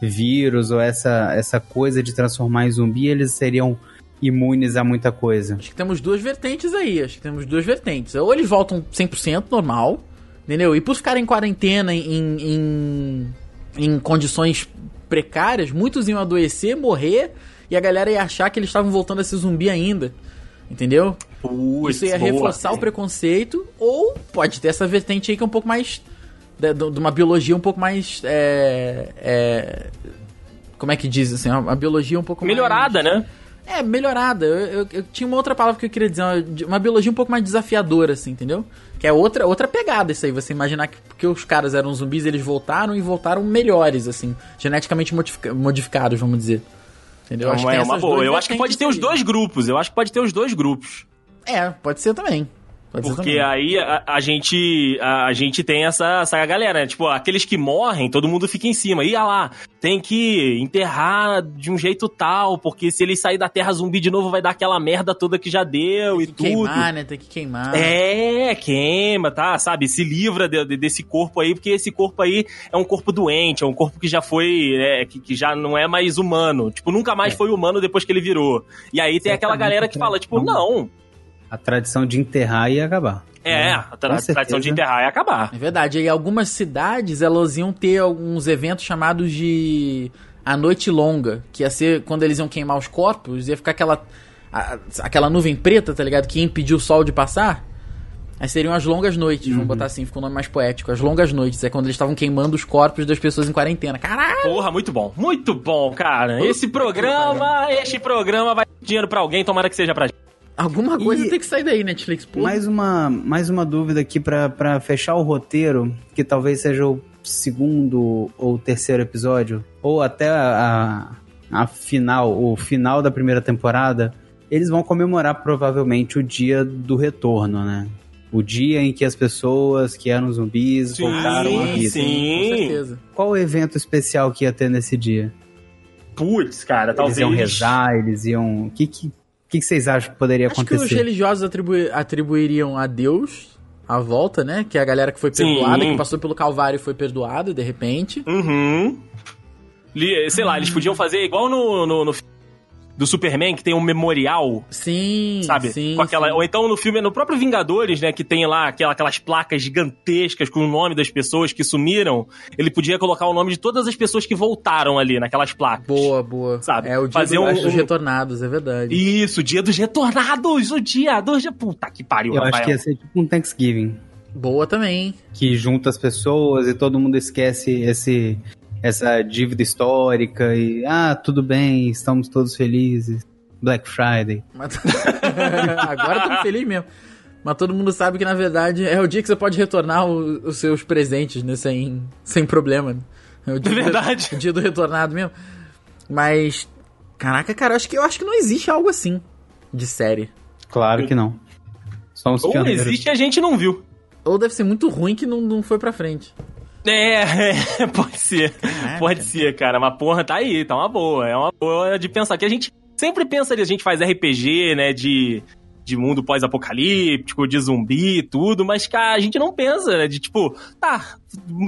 vírus ou essa, essa coisa de transformar em zumbi, eles seriam imunes a muita coisa? Acho que temos duas vertentes aí. Acho que temos duas vertentes. Ou eles voltam 100% normal, entendeu? E por ficarem em quarentena em, em, em condições precárias, muitos iam adoecer, morrer, e a galera ia achar que eles estavam voltando a ser zumbi ainda. Entendeu? Putz, Isso ia boa. reforçar o preconceito, ou pode ter essa vertente aí que é um pouco mais. De, de uma biologia um pouco mais. é, é, como é que diz assim? Uma, uma biologia um pouco mais. Melhorada, né? É, melhorada. Eu, eu- eu tinha uma outra palavra que eu queria dizer, uma, uma biologia um pouco mais desafiadora, assim, entendeu? Que é outra, outra pegada isso aí, você imaginar que porque os caras eram zumbis, eles voltaram e voltaram melhores, assim, geneticamente modifica- modificados, vamos dizer. Entendeu? Não, Acho que é uma boa. Eu acho que pode ter os dois grupos. Eu acho que pode ter os dois grupos. É, pode ser também. Porque aí a, a gente a, a gente tem essa, essa galera, né? Tipo, aqueles que morrem, todo mundo fica em cima. E ah lá, tem que enterrar de um jeito tal, porque se ele sair da terra zumbi de novo, vai dar aquela merda toda que já deu e Tem que tudo. queimar, né? Tem que queimar. É, queima, tá? Sabe? Se livra de- de- desse corpo aí, porque esse corpo aí é um corpo doente, é um corpo que já foi. é, que, que já não é mais humano. Tipo, nunca mais É. foi humano depois que ele virou. E aí tem aquela Certamente galera que fala, tipo, não. A tradição de enterrar ia acabar. É, a, tra- certeza. tradição de enterrar é acabar. É verdade. E algumas cidades, elas iam ter alguns eventos chamados de a noite longa, que ia ser quando eles iam queimar os corpos, ia ficar aquela a- aquela nuvem preta, tá ligado? Que ia impedir o sol de passar. Aí seriam as longas noites, vamos botar assim, ficou um nome mais poético. As longas noites, é quando eles estavam queimando os corpos das pessoas em quarentena. Caralho! Porra, muito bom. Muito bom, cara. Esse programa, este programa vai dar dinheiro pra alguém, tomara que seja pra gente. Alguma coisa E- tem que sair daí, Netflix. Pô. Mais uma, mais uma dúvida aqui pra pra fechar o roteiro, que talvez seja o segundo ou terceiro episódio, ou até a, a final, o final da primeira temporada, eles vão comemorar provavelmente o dia do retorno, né? O dia em que as pessoas que eram zumbis Sim, voltaram à vida. sim. com certeza. Qual o evento especial que ia ter nesse dia? Putz, cara, Eles talvez. iam rezar, eles iam. O que, que, que que vocês acham que poderia Acho que os acontecer? religiosos atribui- atribuiriam a Deus a volta, né? Que é a galera que foi Sim. perdoada, que passou pelo Calvário e foi perdoada, de repente. Uhum. Sei lá, eles podiam fazer igual no, no, no filme do Superman, que tem um memorial, Sim, sabe? sim. com aquela, sim. Ou então no filme, no próprio Vingadores, né? Que tem lá aquela- aquelas placas gigantescas com o nome das pessoas que sumiram. Ele podia colocar o nome de todas as pessoas que voltaram ali naquelas placas. Boa, boa. Sabe? É o dia Fazer do- um- dos retornados, é verdade. Isso, dia dos retornados! O dia dos. Puta que pariu, Eu acho que ia ser tipo um Thanksgiving. Boa também. que junta as pessoas e todo mundo esquece esse essa dívida histórica e ah, tudo bem, estamos todos felizes. Black Friday. Mas- Agora eu tô feliz mesmo. Mas todo mundo sabe que, na verdade, é o dia que você pode retornar o- os seus presentes, né? Sem, sem problema. né? É o dia É verdade. Do, o dia do retornado mesmo. Mas, caraca, cara, eu acho que, eu acho que não existe algo assim de série. Claro que não. Só uns Ou pioneiros. existe e a gente não viu. Ou deve ser muito ruim que não, não foi pra frente. É, é, pode ser. Pode ser, cara. Mas porra, tá aí, tá uma boa. É uma boa de pensar. Que a gente sempre pensa ali, a gente faz RPG, né, de, de mundo pós-apocalíptico, de zumbi e tudo, mas, cara, a gente não pensa, né, de tipo, tá,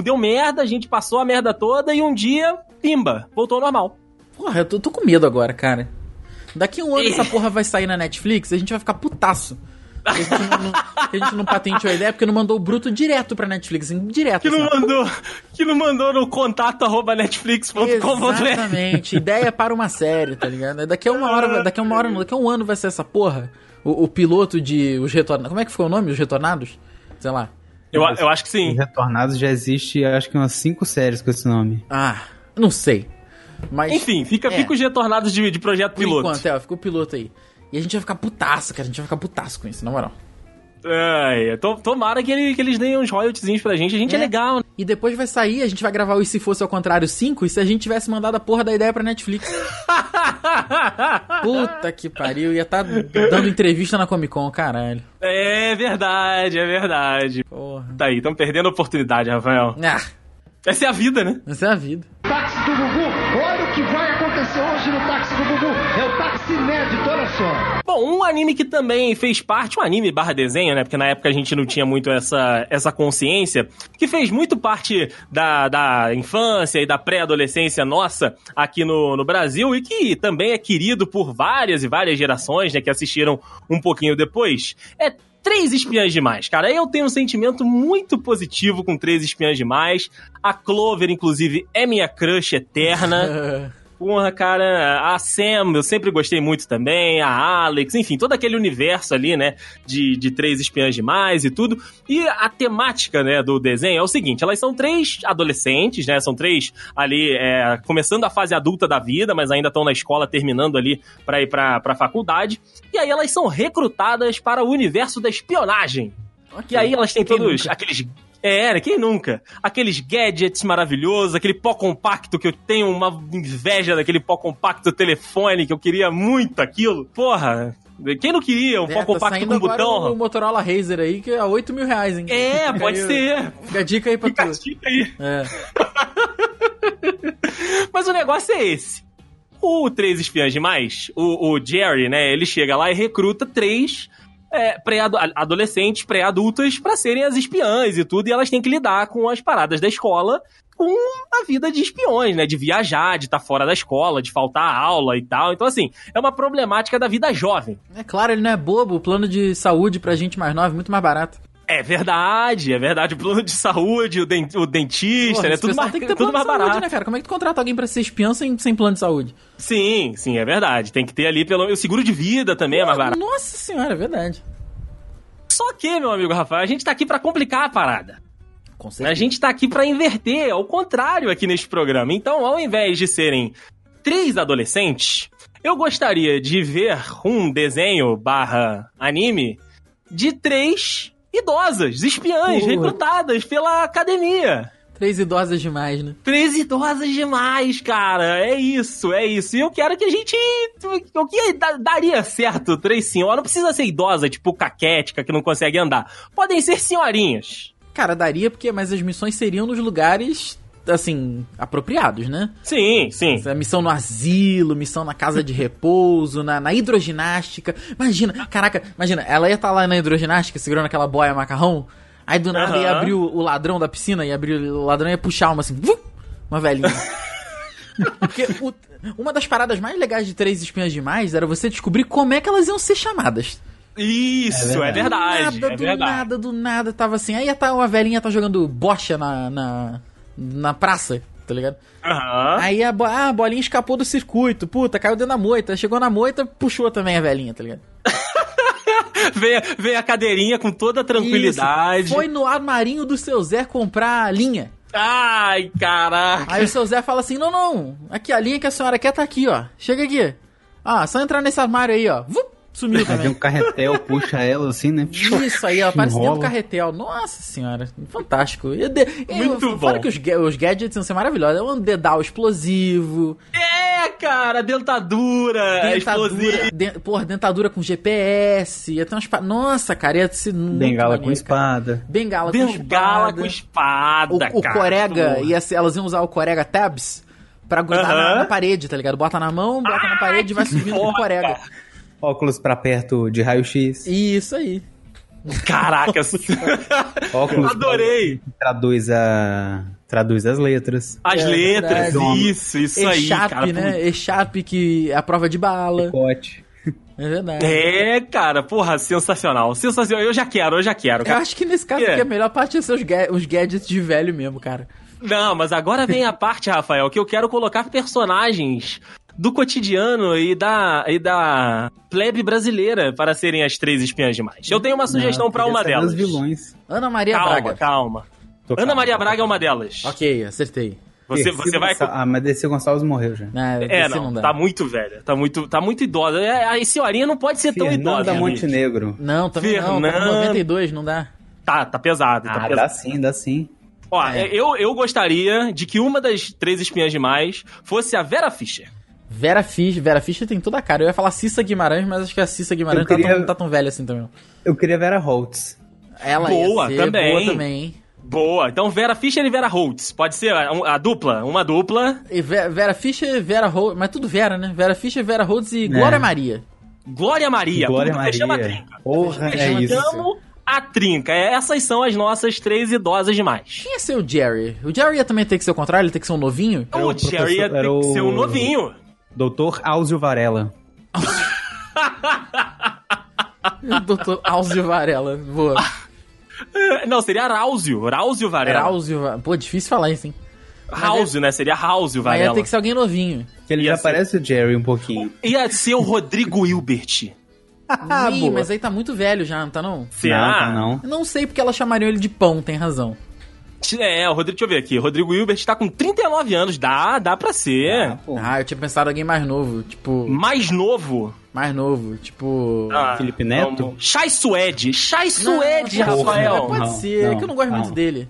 deu merda, a gente passou a merda toda e um dia, pimba, voltou ao normal. Porra, eu tô, tô com medo agora, cara. Daqui um ano essa porra vai sair na Netflix, a gente vai ficar putaço. Que a gente não, não- que a gente não patenteou a ideia porque não mandou o bruto direto pra Netflix, direto. Que não assim, mandou, que não mandou no contato arroba netflix.com.br. Exatamente, ideia para uma série, tá ligado? Daqui a uma hora, daqui a uma hora, não, daqui a um ano vai ser essa porra. O, o piloto de Os Retornados. Como é que ficou o nome? Os Retornados? Sei lá. Eu, eu acho que sim. Retornados já existe, acho que umas cinco séries com esse nome. Ah, não sei. Mas. Enfim, fica, É. fica os retornados de, de projeto por piloto. enquanto, é, ó, ficou o piloto aí. E a gente vai ficar putaço, cara. A gente vai ficar putaço com isso, na moral. Ai, to- tomara que, ele- que eles deem uns royalties pra gente. A gente é, É. legal, né? E depois vai sair, a gente vai gravar o E Se Fosse ao Contrário 5, e se a gente tivesse mandado a porra da ideia pra Netflix. Puta que pariu, ia tá dando entrevista na Comic Con, caralho. é verdade, é verdade. Porra. Tá aí, estão perdendo a oportunidade, Rafael. Ah, Essa é a vida, né? essa é a vida. Táxi do Gugu, olha o que vai acontecer hoje no táxi do Gugu. Só. Bom, um anime que também fez parte, um anime barra desenho, né? Porque na época a gente não tinha muito essa, essa consciência, que fez muito parte da, da infância e da pré-adolescência nossa aqui no, no Brasil e que também é querido por várias e várias gerações, né? Que assistiram um pouquinho depois. É Três Espiãs Demais, cara. Eu tenho um sentimento muito positivo com Três Espiãs Demais. A Clover, inclusive, é minha crush eterna. Porra, cara, a Sam eu sempre gostei muito também, a Alex, enfim, todo aquele universo ali, né, de, de três espiãs demais e tudo. E a temática, né, do desenho é o seguinte, elas são três adolescentes, né, são três ali, é, começando a fase adulta da vida, mas ainda estão na escola, terminando ali pra ir pra, pra faculdade. E aí elas são recrutadas para o universo da espionagem. E aí elas têm Quem todos nunca? aqueles. É, né, quem nunca? Aqueles gadgets maravilhosos, aquele pó compacto que eu tenho uma inveja daquele pó compacto telefone, que eu queria muito aquilo. Porra, quem não queria um É, pó tá compacto com agora botão? o Motorola Razer aí, que é 8 mil reais, hein? É, pode aí, ser. Fica a dica aí pra Fica a tu. dica aí. É. Mas o negócio é esse. O Três Espiãs Demais, o, o Jerry, né, ele chega lá e recruta três é, pré-adolescentes, pré-adultas, pra serem as espiãs e tudo, e elas têm que lidar com as paradas da escola com a vida de espiões, né? De viajar, de estar fora da escola, de faltar aula e tal. Então, assim, é uma problemática da vida jovem. É claro, ele não é bobo. O plano de saúde pra gente mais nova é muito mais barato. É verdade, é verdade. O plano de saúde, o, den- o dentista, Porra, né? Tudo mais, tem que ter tudo plano mais de saúde, barato. né, cara? Como é que tu contrata alguém pra ser espião sem, sem plano de saúde? Sim, sim, é verdade. Tem que ter ali pelo o seguro de vida também é mais barato. Nossa senhora, é verdade. Só que, meu amigo Rafael, a gente tá aqui pra complicar a parada. Com A certeza. gente tá aqui pra inverter, ao contrário aqui neste programa. Então, ao invés de serem três adolescentes, eu gostaria de ver um desenho barra anime de três idosas, espiãs, recrutadas pela academia. Três idosas demais, né? Três idosas demais, cara. É isso, é isso. E eu quero que a gente. O que da- daria certo, três senhoras? Não precisa ser idosa, tipo caquética, que não consegue andar. Podem ser senhorinhas. Cara, daria porque, mas as missões seriam nos lugares, assim, apropriados, né? Sim, sim. A missão no asilo, missão na casa de repouso, na, na hidroginástica. Imagina, caraca, imagina, ela ia estar lá na hidroginástica segurando aquela boia macarrão. Aí do nada ia Aham. abrir o, o ladrão da piscina, ia abrir o ladrão ia puxar uma assim, vum, uma velhinha. Porque o- uma das paradas mais legais de Três Espinhas Demais era você descobrir como é que elas iam ser chamadas. Isso, é verdade. Do nada, é do verdade. nada, do nada, tava assim. Aí tá uma velhinha tá jogando bocha na, na, na praça, tá ligado? Aham. Aí a, bo- ah, a bolinha escapou do circuito, puta, caiu dentro da moita. Chegou na moita, puxou também a velhinha, tá ligado? Vem, vem a cadeirinha com toda tranquilidade. Isso. Foi no armarinho do seu Zé comprar linha. Ai, caraca. Aí o seu Zé fala assim: não, não, aqui a linha que a senhora quer tá aqui, ó. Chega aqui. Ah, só entrar nesse armário aí, ó. Vup, Sumiu Aí vem também. um carretel, puxa ela assim, né? Isso aí, ela parece dentro do carretel. Nossa senhora, fantástico. E de- e Muito Fora bom. que os, os gadgets iam ser maravilhosos. É um dedal explosivo, É, cara, dentadura, explosiva. dentadura, de, porra, dentadura com GPS, ia ter umas... Nossa, cara, ia ser muito Bengala com maneiro, cara. espada. Bengala, com Bengala espada. com espada, O, o cara. Corega, Porra. ia ser, elas iam usar o Corega Tabs pra grudar na, na parede, tá ligado? Bota na mão, bota na parede e vai subindo com o. Corega. Óculos pra perto de raio-x. Isso aí. Caraca, Óculos adorei. traduz a traduz as letras. As É letras, verdade. isso, isso aí, cara. né? E-Sharp que é a prova de bala. Pote. É verdade. É, cara, porra, sensacional. Sensacional. Eu já quero, eu já quero. Eu Cara. acho que nesse caso É. aqui a melhor parte é ser os, ga- os gadgets de velho mesmo, cara. Não, mas agora vem a parte, Rafael, que eu quero colocar personagens do cotidiano e da, e da plebe brasileira para serem as três espiãs demais. Eu tenho uma sugestão Não, pra queria uma delas. vilões. Ana Maria Calma, Braga. calma. Tô Ana. Maria Braga é uma delas. Ok, acertei. Você, você vai. Ah, mas Dercy Gonçalves morreu já. Não, É, não, dá. tá muito velha. Tá muito, tá muito idosa. É, a senhorinha não pode ser tão idosa. Fernanda. Montenegro. Não, também não. Tá com Fernanda- 92, não dá. Tá, tá pesado. Tá Ah, pesado. dá sim, dá sim. Ó, É. eu, eu gostaria de que uma das três espiãs demais fosse a Vera Fischer. Vera Fischer, Vera Fischer tem toda a cara. Eu ia falar Cissa Guimarães, mas acho que a Cissa Guimarães Eu queria- tá, tão, tá tão velha assim também. Eu queria Vera Holtz. Ela Boa, ia ser também. boa também. hein? Boa. Então Vera Fischer e Vera Holtz. Pode ser a, a dupla? Uma dupla. E Ve- Vera Fischer, Vera Holtz, mas tudo Vera, né? Vera Fischer, Vera Holtz e Glória Maria. Glória Maria. Glória Tudo fechamos a Maria. trinca. Porra, é isso. a trinca. Essas são as nossas três idosas demais. Quem ia ser o Jerry? O Jerry ia também ter que ser o contrário, ele tem que ser um novinho? O o Jerry ia ter que ser um o- novinho. Doutor Áuzio Varela. Doutor Áuzio Varela. Boa. Não, seria Ráuzio. Ráuzio Varela. Áuzio Va- Pô, difícil falar isso, hein? Ráuzio, né? Seria Ráuzio Varela. ter que ser alguém novinho. Que ele Ia já ser- parece o Jerry um pouquinho. Ia ser o Rodrigo Hilbert. Ah, Ih, boa. mas aí tá muito velho já, não tá não? Será? Não, não. Eu não sei porque elas chamariam ele de pão, tem razão. É, o Rodrigo, deixa eu ver aqui. O Rodrigo Hilbert tá com 39 anos. Dá, dá pra ser. Ah. Ah, eu tinha pensado em alguém mais novo, tipo, Mais novo. mais novo, tipo... Ah, Felipe Neto? vamos- Chai Suede. Chai Suede, Não, Rafael. Pode Não, ser, é que eu não gosto não. muito dele.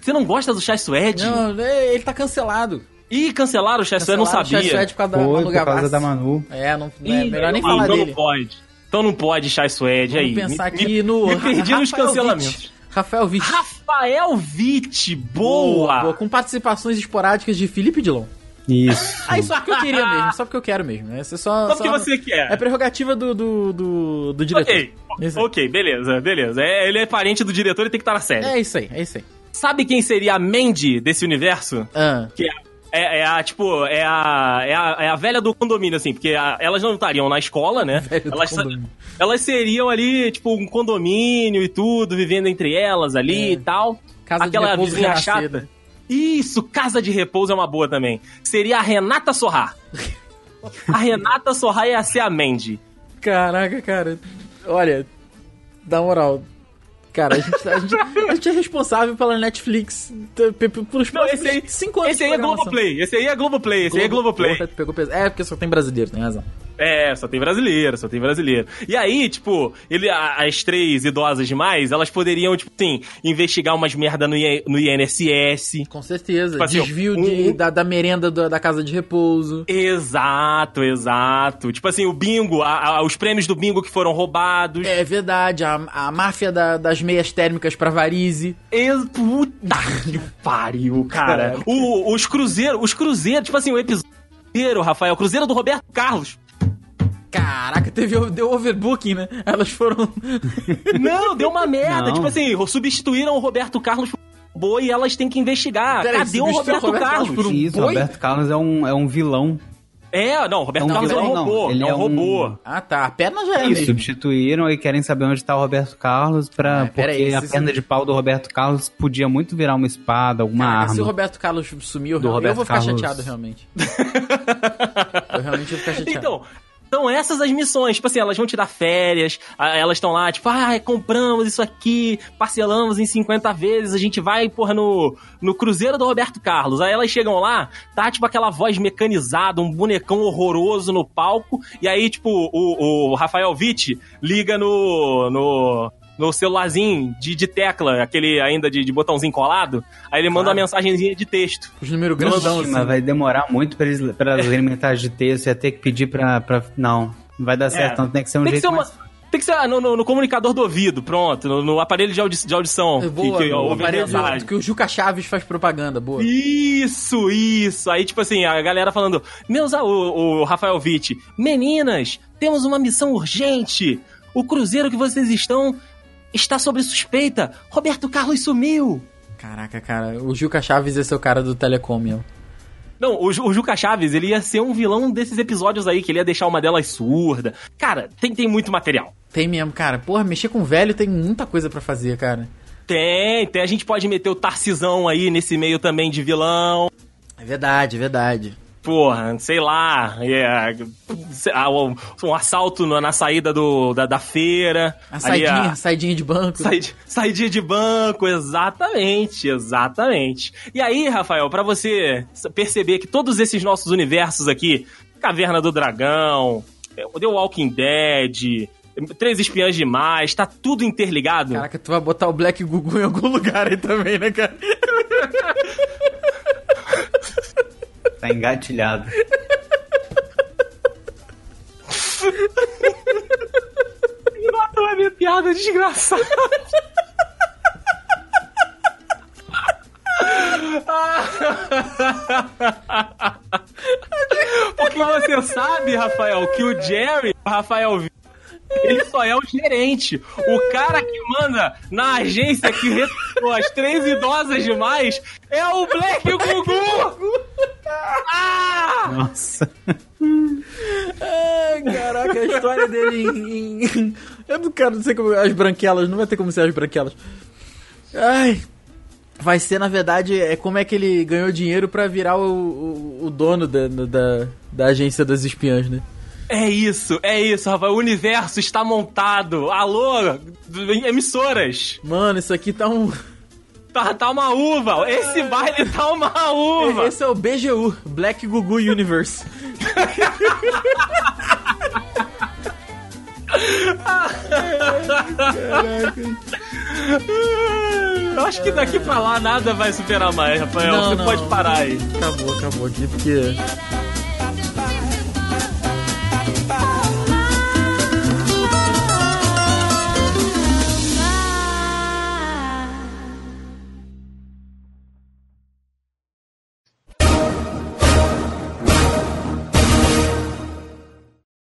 Você não gosta do Chai Suede? Não, é, ele tá cancelado. Ih, cancelaram o Chai Suede, eu não Cancelaram o sabia. Chai Suede por causa da Foi Manu por causa Gavassi. da Manu. É, não, Ih, é melhor nem então falar não dele. pode. Então não pode Chai Suede Vamos aí. pensar Me- aqui me- no... Me perdi nos Rafael cancelamentos. Witt. Rafael Witt. Rafael Witt, boa! boa. Com participações esporádicas de Felipe Dilon. Isso. Ah, isso só porque eu queria mesmo, só porque eu quero mesmo. Esse é só, Só porque você quer. É prerrogativa do, do, do, do diretor. Ok, Isso aí. ok, beleza, beleza. É, ele é parente do diretor e tem que estar na série. É isso aí, é isso aí. Sabe quem seria a Mandy desse universo? Ah, Que é, é, é a, tipo, é a, é a, é a velha do condomínio, assim, porque a- elas não estariam na escola, né? Velha Elas, elas seriam ali, tipo, um condomínio e tudo, vivendo entre elas ali É. e tal. Casa de Aquela repouso vizinha chata. Isso, casa de repouso é uma boa também. Seria a Renata Sorrar. a Renata Sorrar ia ser a Mandy. caraca, cara. Olha, na moral. Cara, a gente, a, gente, a gente é responsável pela Netflix pelos Não, esse aí, cinco anos. esse aí é. Globoplay. Esse aí é Globoplay. Esse aí é Globoplay. Tu pegou peso. É, porque só tem brasileiro, tem razão. É, só tem brasileiro, só tem brasileiro. E aí, tipo, ele, as três idosas demais, elas poderiam, tipo assim, investigar umas merda no, I- no INSS. Com certeza. Tipo assim, Desvio um- de, da, da merenda do- da casa de repouso. Exato, exato. Tipo assim, o bingo, a- a- os prêmios do bingo que foram roubados. É verdade, a, a máfia da- das meias térmicas pra varize. Ex- Puta que pariu, cara. O- os cruzeiros, os cruzeiros, tipo assim, o episódio, Rafael, o cruzeiro do Roberto Carlos. Caraca, teve, deu overbooking, né? Elas foram. Não, deu uma merda. Não. Tipo assim, substituíram o Roberto Carlos por um boi e elas têm que investigar. Peraí, Cadê o Roberto, o Roberto Carlos? Carlos por um Isso, boi? Roberto Carlos é um, é um vilão. É, não, o Roberto É um Carlos é um robô. Ele é um é um- robô. Ah, tá. A perna já é E mesmo. substituíram e querem saber onde tá o Roberto Carlos pra, Ah, pera porque aí, a perna de pau do Roberto Carlos podia muito virar uma espada, alguma Caraca, se o arma. Roberto Carlos sumiu, Do eu Roberto vou ficar Carlos. chateado, realmente. eu realmente vou ficar chateado. Então, São essas as missões. Tipo assim, elas vão te dar férias, elas estão lá, tipo, ah, compramos isso aqui, parcelamos em 50 vezes, a gente vai, porra, no, no Cruzeiro do Roberto Carlos. Aí elas chegam lá, tá, tipo, aquela voz mecanizada, um bonecão horroroso no palco, e aí, tipo, o, o Rafael Witt liga no, no, no celularzinho de, de tecla, aquele ainda de, de botãozinho colado, aí ele manda Claro. uma mensagenzinha de texto. Os números grandão, assim. mas vai demorar muito pra, eles, pra as mensagens de texto. Você ia ter que pedir pra. pra não, não vai dar certo, não. Tem que ser um Tem jeito ser uma. mais. Tem que ser no, no- no comunicador do ouvido, pronto, no, no aparelho de, audi- de audição. É Boa, que, que o ouve a aparelho de- que o Juca Chaves faz propaganda, boa. Isso, isso. Aí, tipo assim, a galera falando, meus, o, o Rafael Witt, meninas, temos uma missão urgente. O cruzeiro que vocês estão está sob suspeita. Roberto Carlos sumiu. Caraca, cara, o Juca Chaves esse é o cara do Telecom, meu. Não, o, o Juca Chaves, ele ia ser um vilão desses episódios aí, que ele ia deixar uma delas surda. Cara, tem, tem muito material. Tem mesmo, cara. Porra, mexer com velho tem muita coisa pra fazer, cara. Tem, tem. A gente pode meter o Tarcisão aí nesse meio também de vilão. É verdade, é verdade. Porra, sei lá. é, um, um assalto na, na saída do, da, da feira. A Ali, saidinha, a- saidinha de banco. Said- Saidinha de banco, exatamente, exatamente. E aí, Rafael, pra você perceber que todos esses nossos universos aqui, Caverna do Dragão, The Walking Dead, Três Espiãs Demais, tá tudo interligado. Caraca, tu vai botar o Black Gugu em algum lugar aí também, né, cara? Tá engatilhado. Não, é minha piada desgraçada. Porque você sabe, Rafael, que o Jerry, o Rafael, ele só é o gerente. O cara que manda na agência que recrutou as três idosas demais é o Black Gugu! Ah! Nossa. Ai, caraca, a história dele em, em- Eu não quero, não sei como. As branquelas, não vai ter como ser as branquelas. Ai. Vai ser, na verdade, é como é que ele ganhou dinheiro pra virar o, o, o dono da, da, da agência das espiãs, né? É isso, é isso, Rafael. O universo está montado. Alô, emissoras. Mano, isso aqui tá um. Tá, tá uma uva. Esse baile tá uma uva. Esse é o BGU, Black Gugu Universe. Eu acho que daqui pra lá nada vai superar mais, Rafael. Não, Você não. pode parar aí. Acabou, acabou aqui, porque.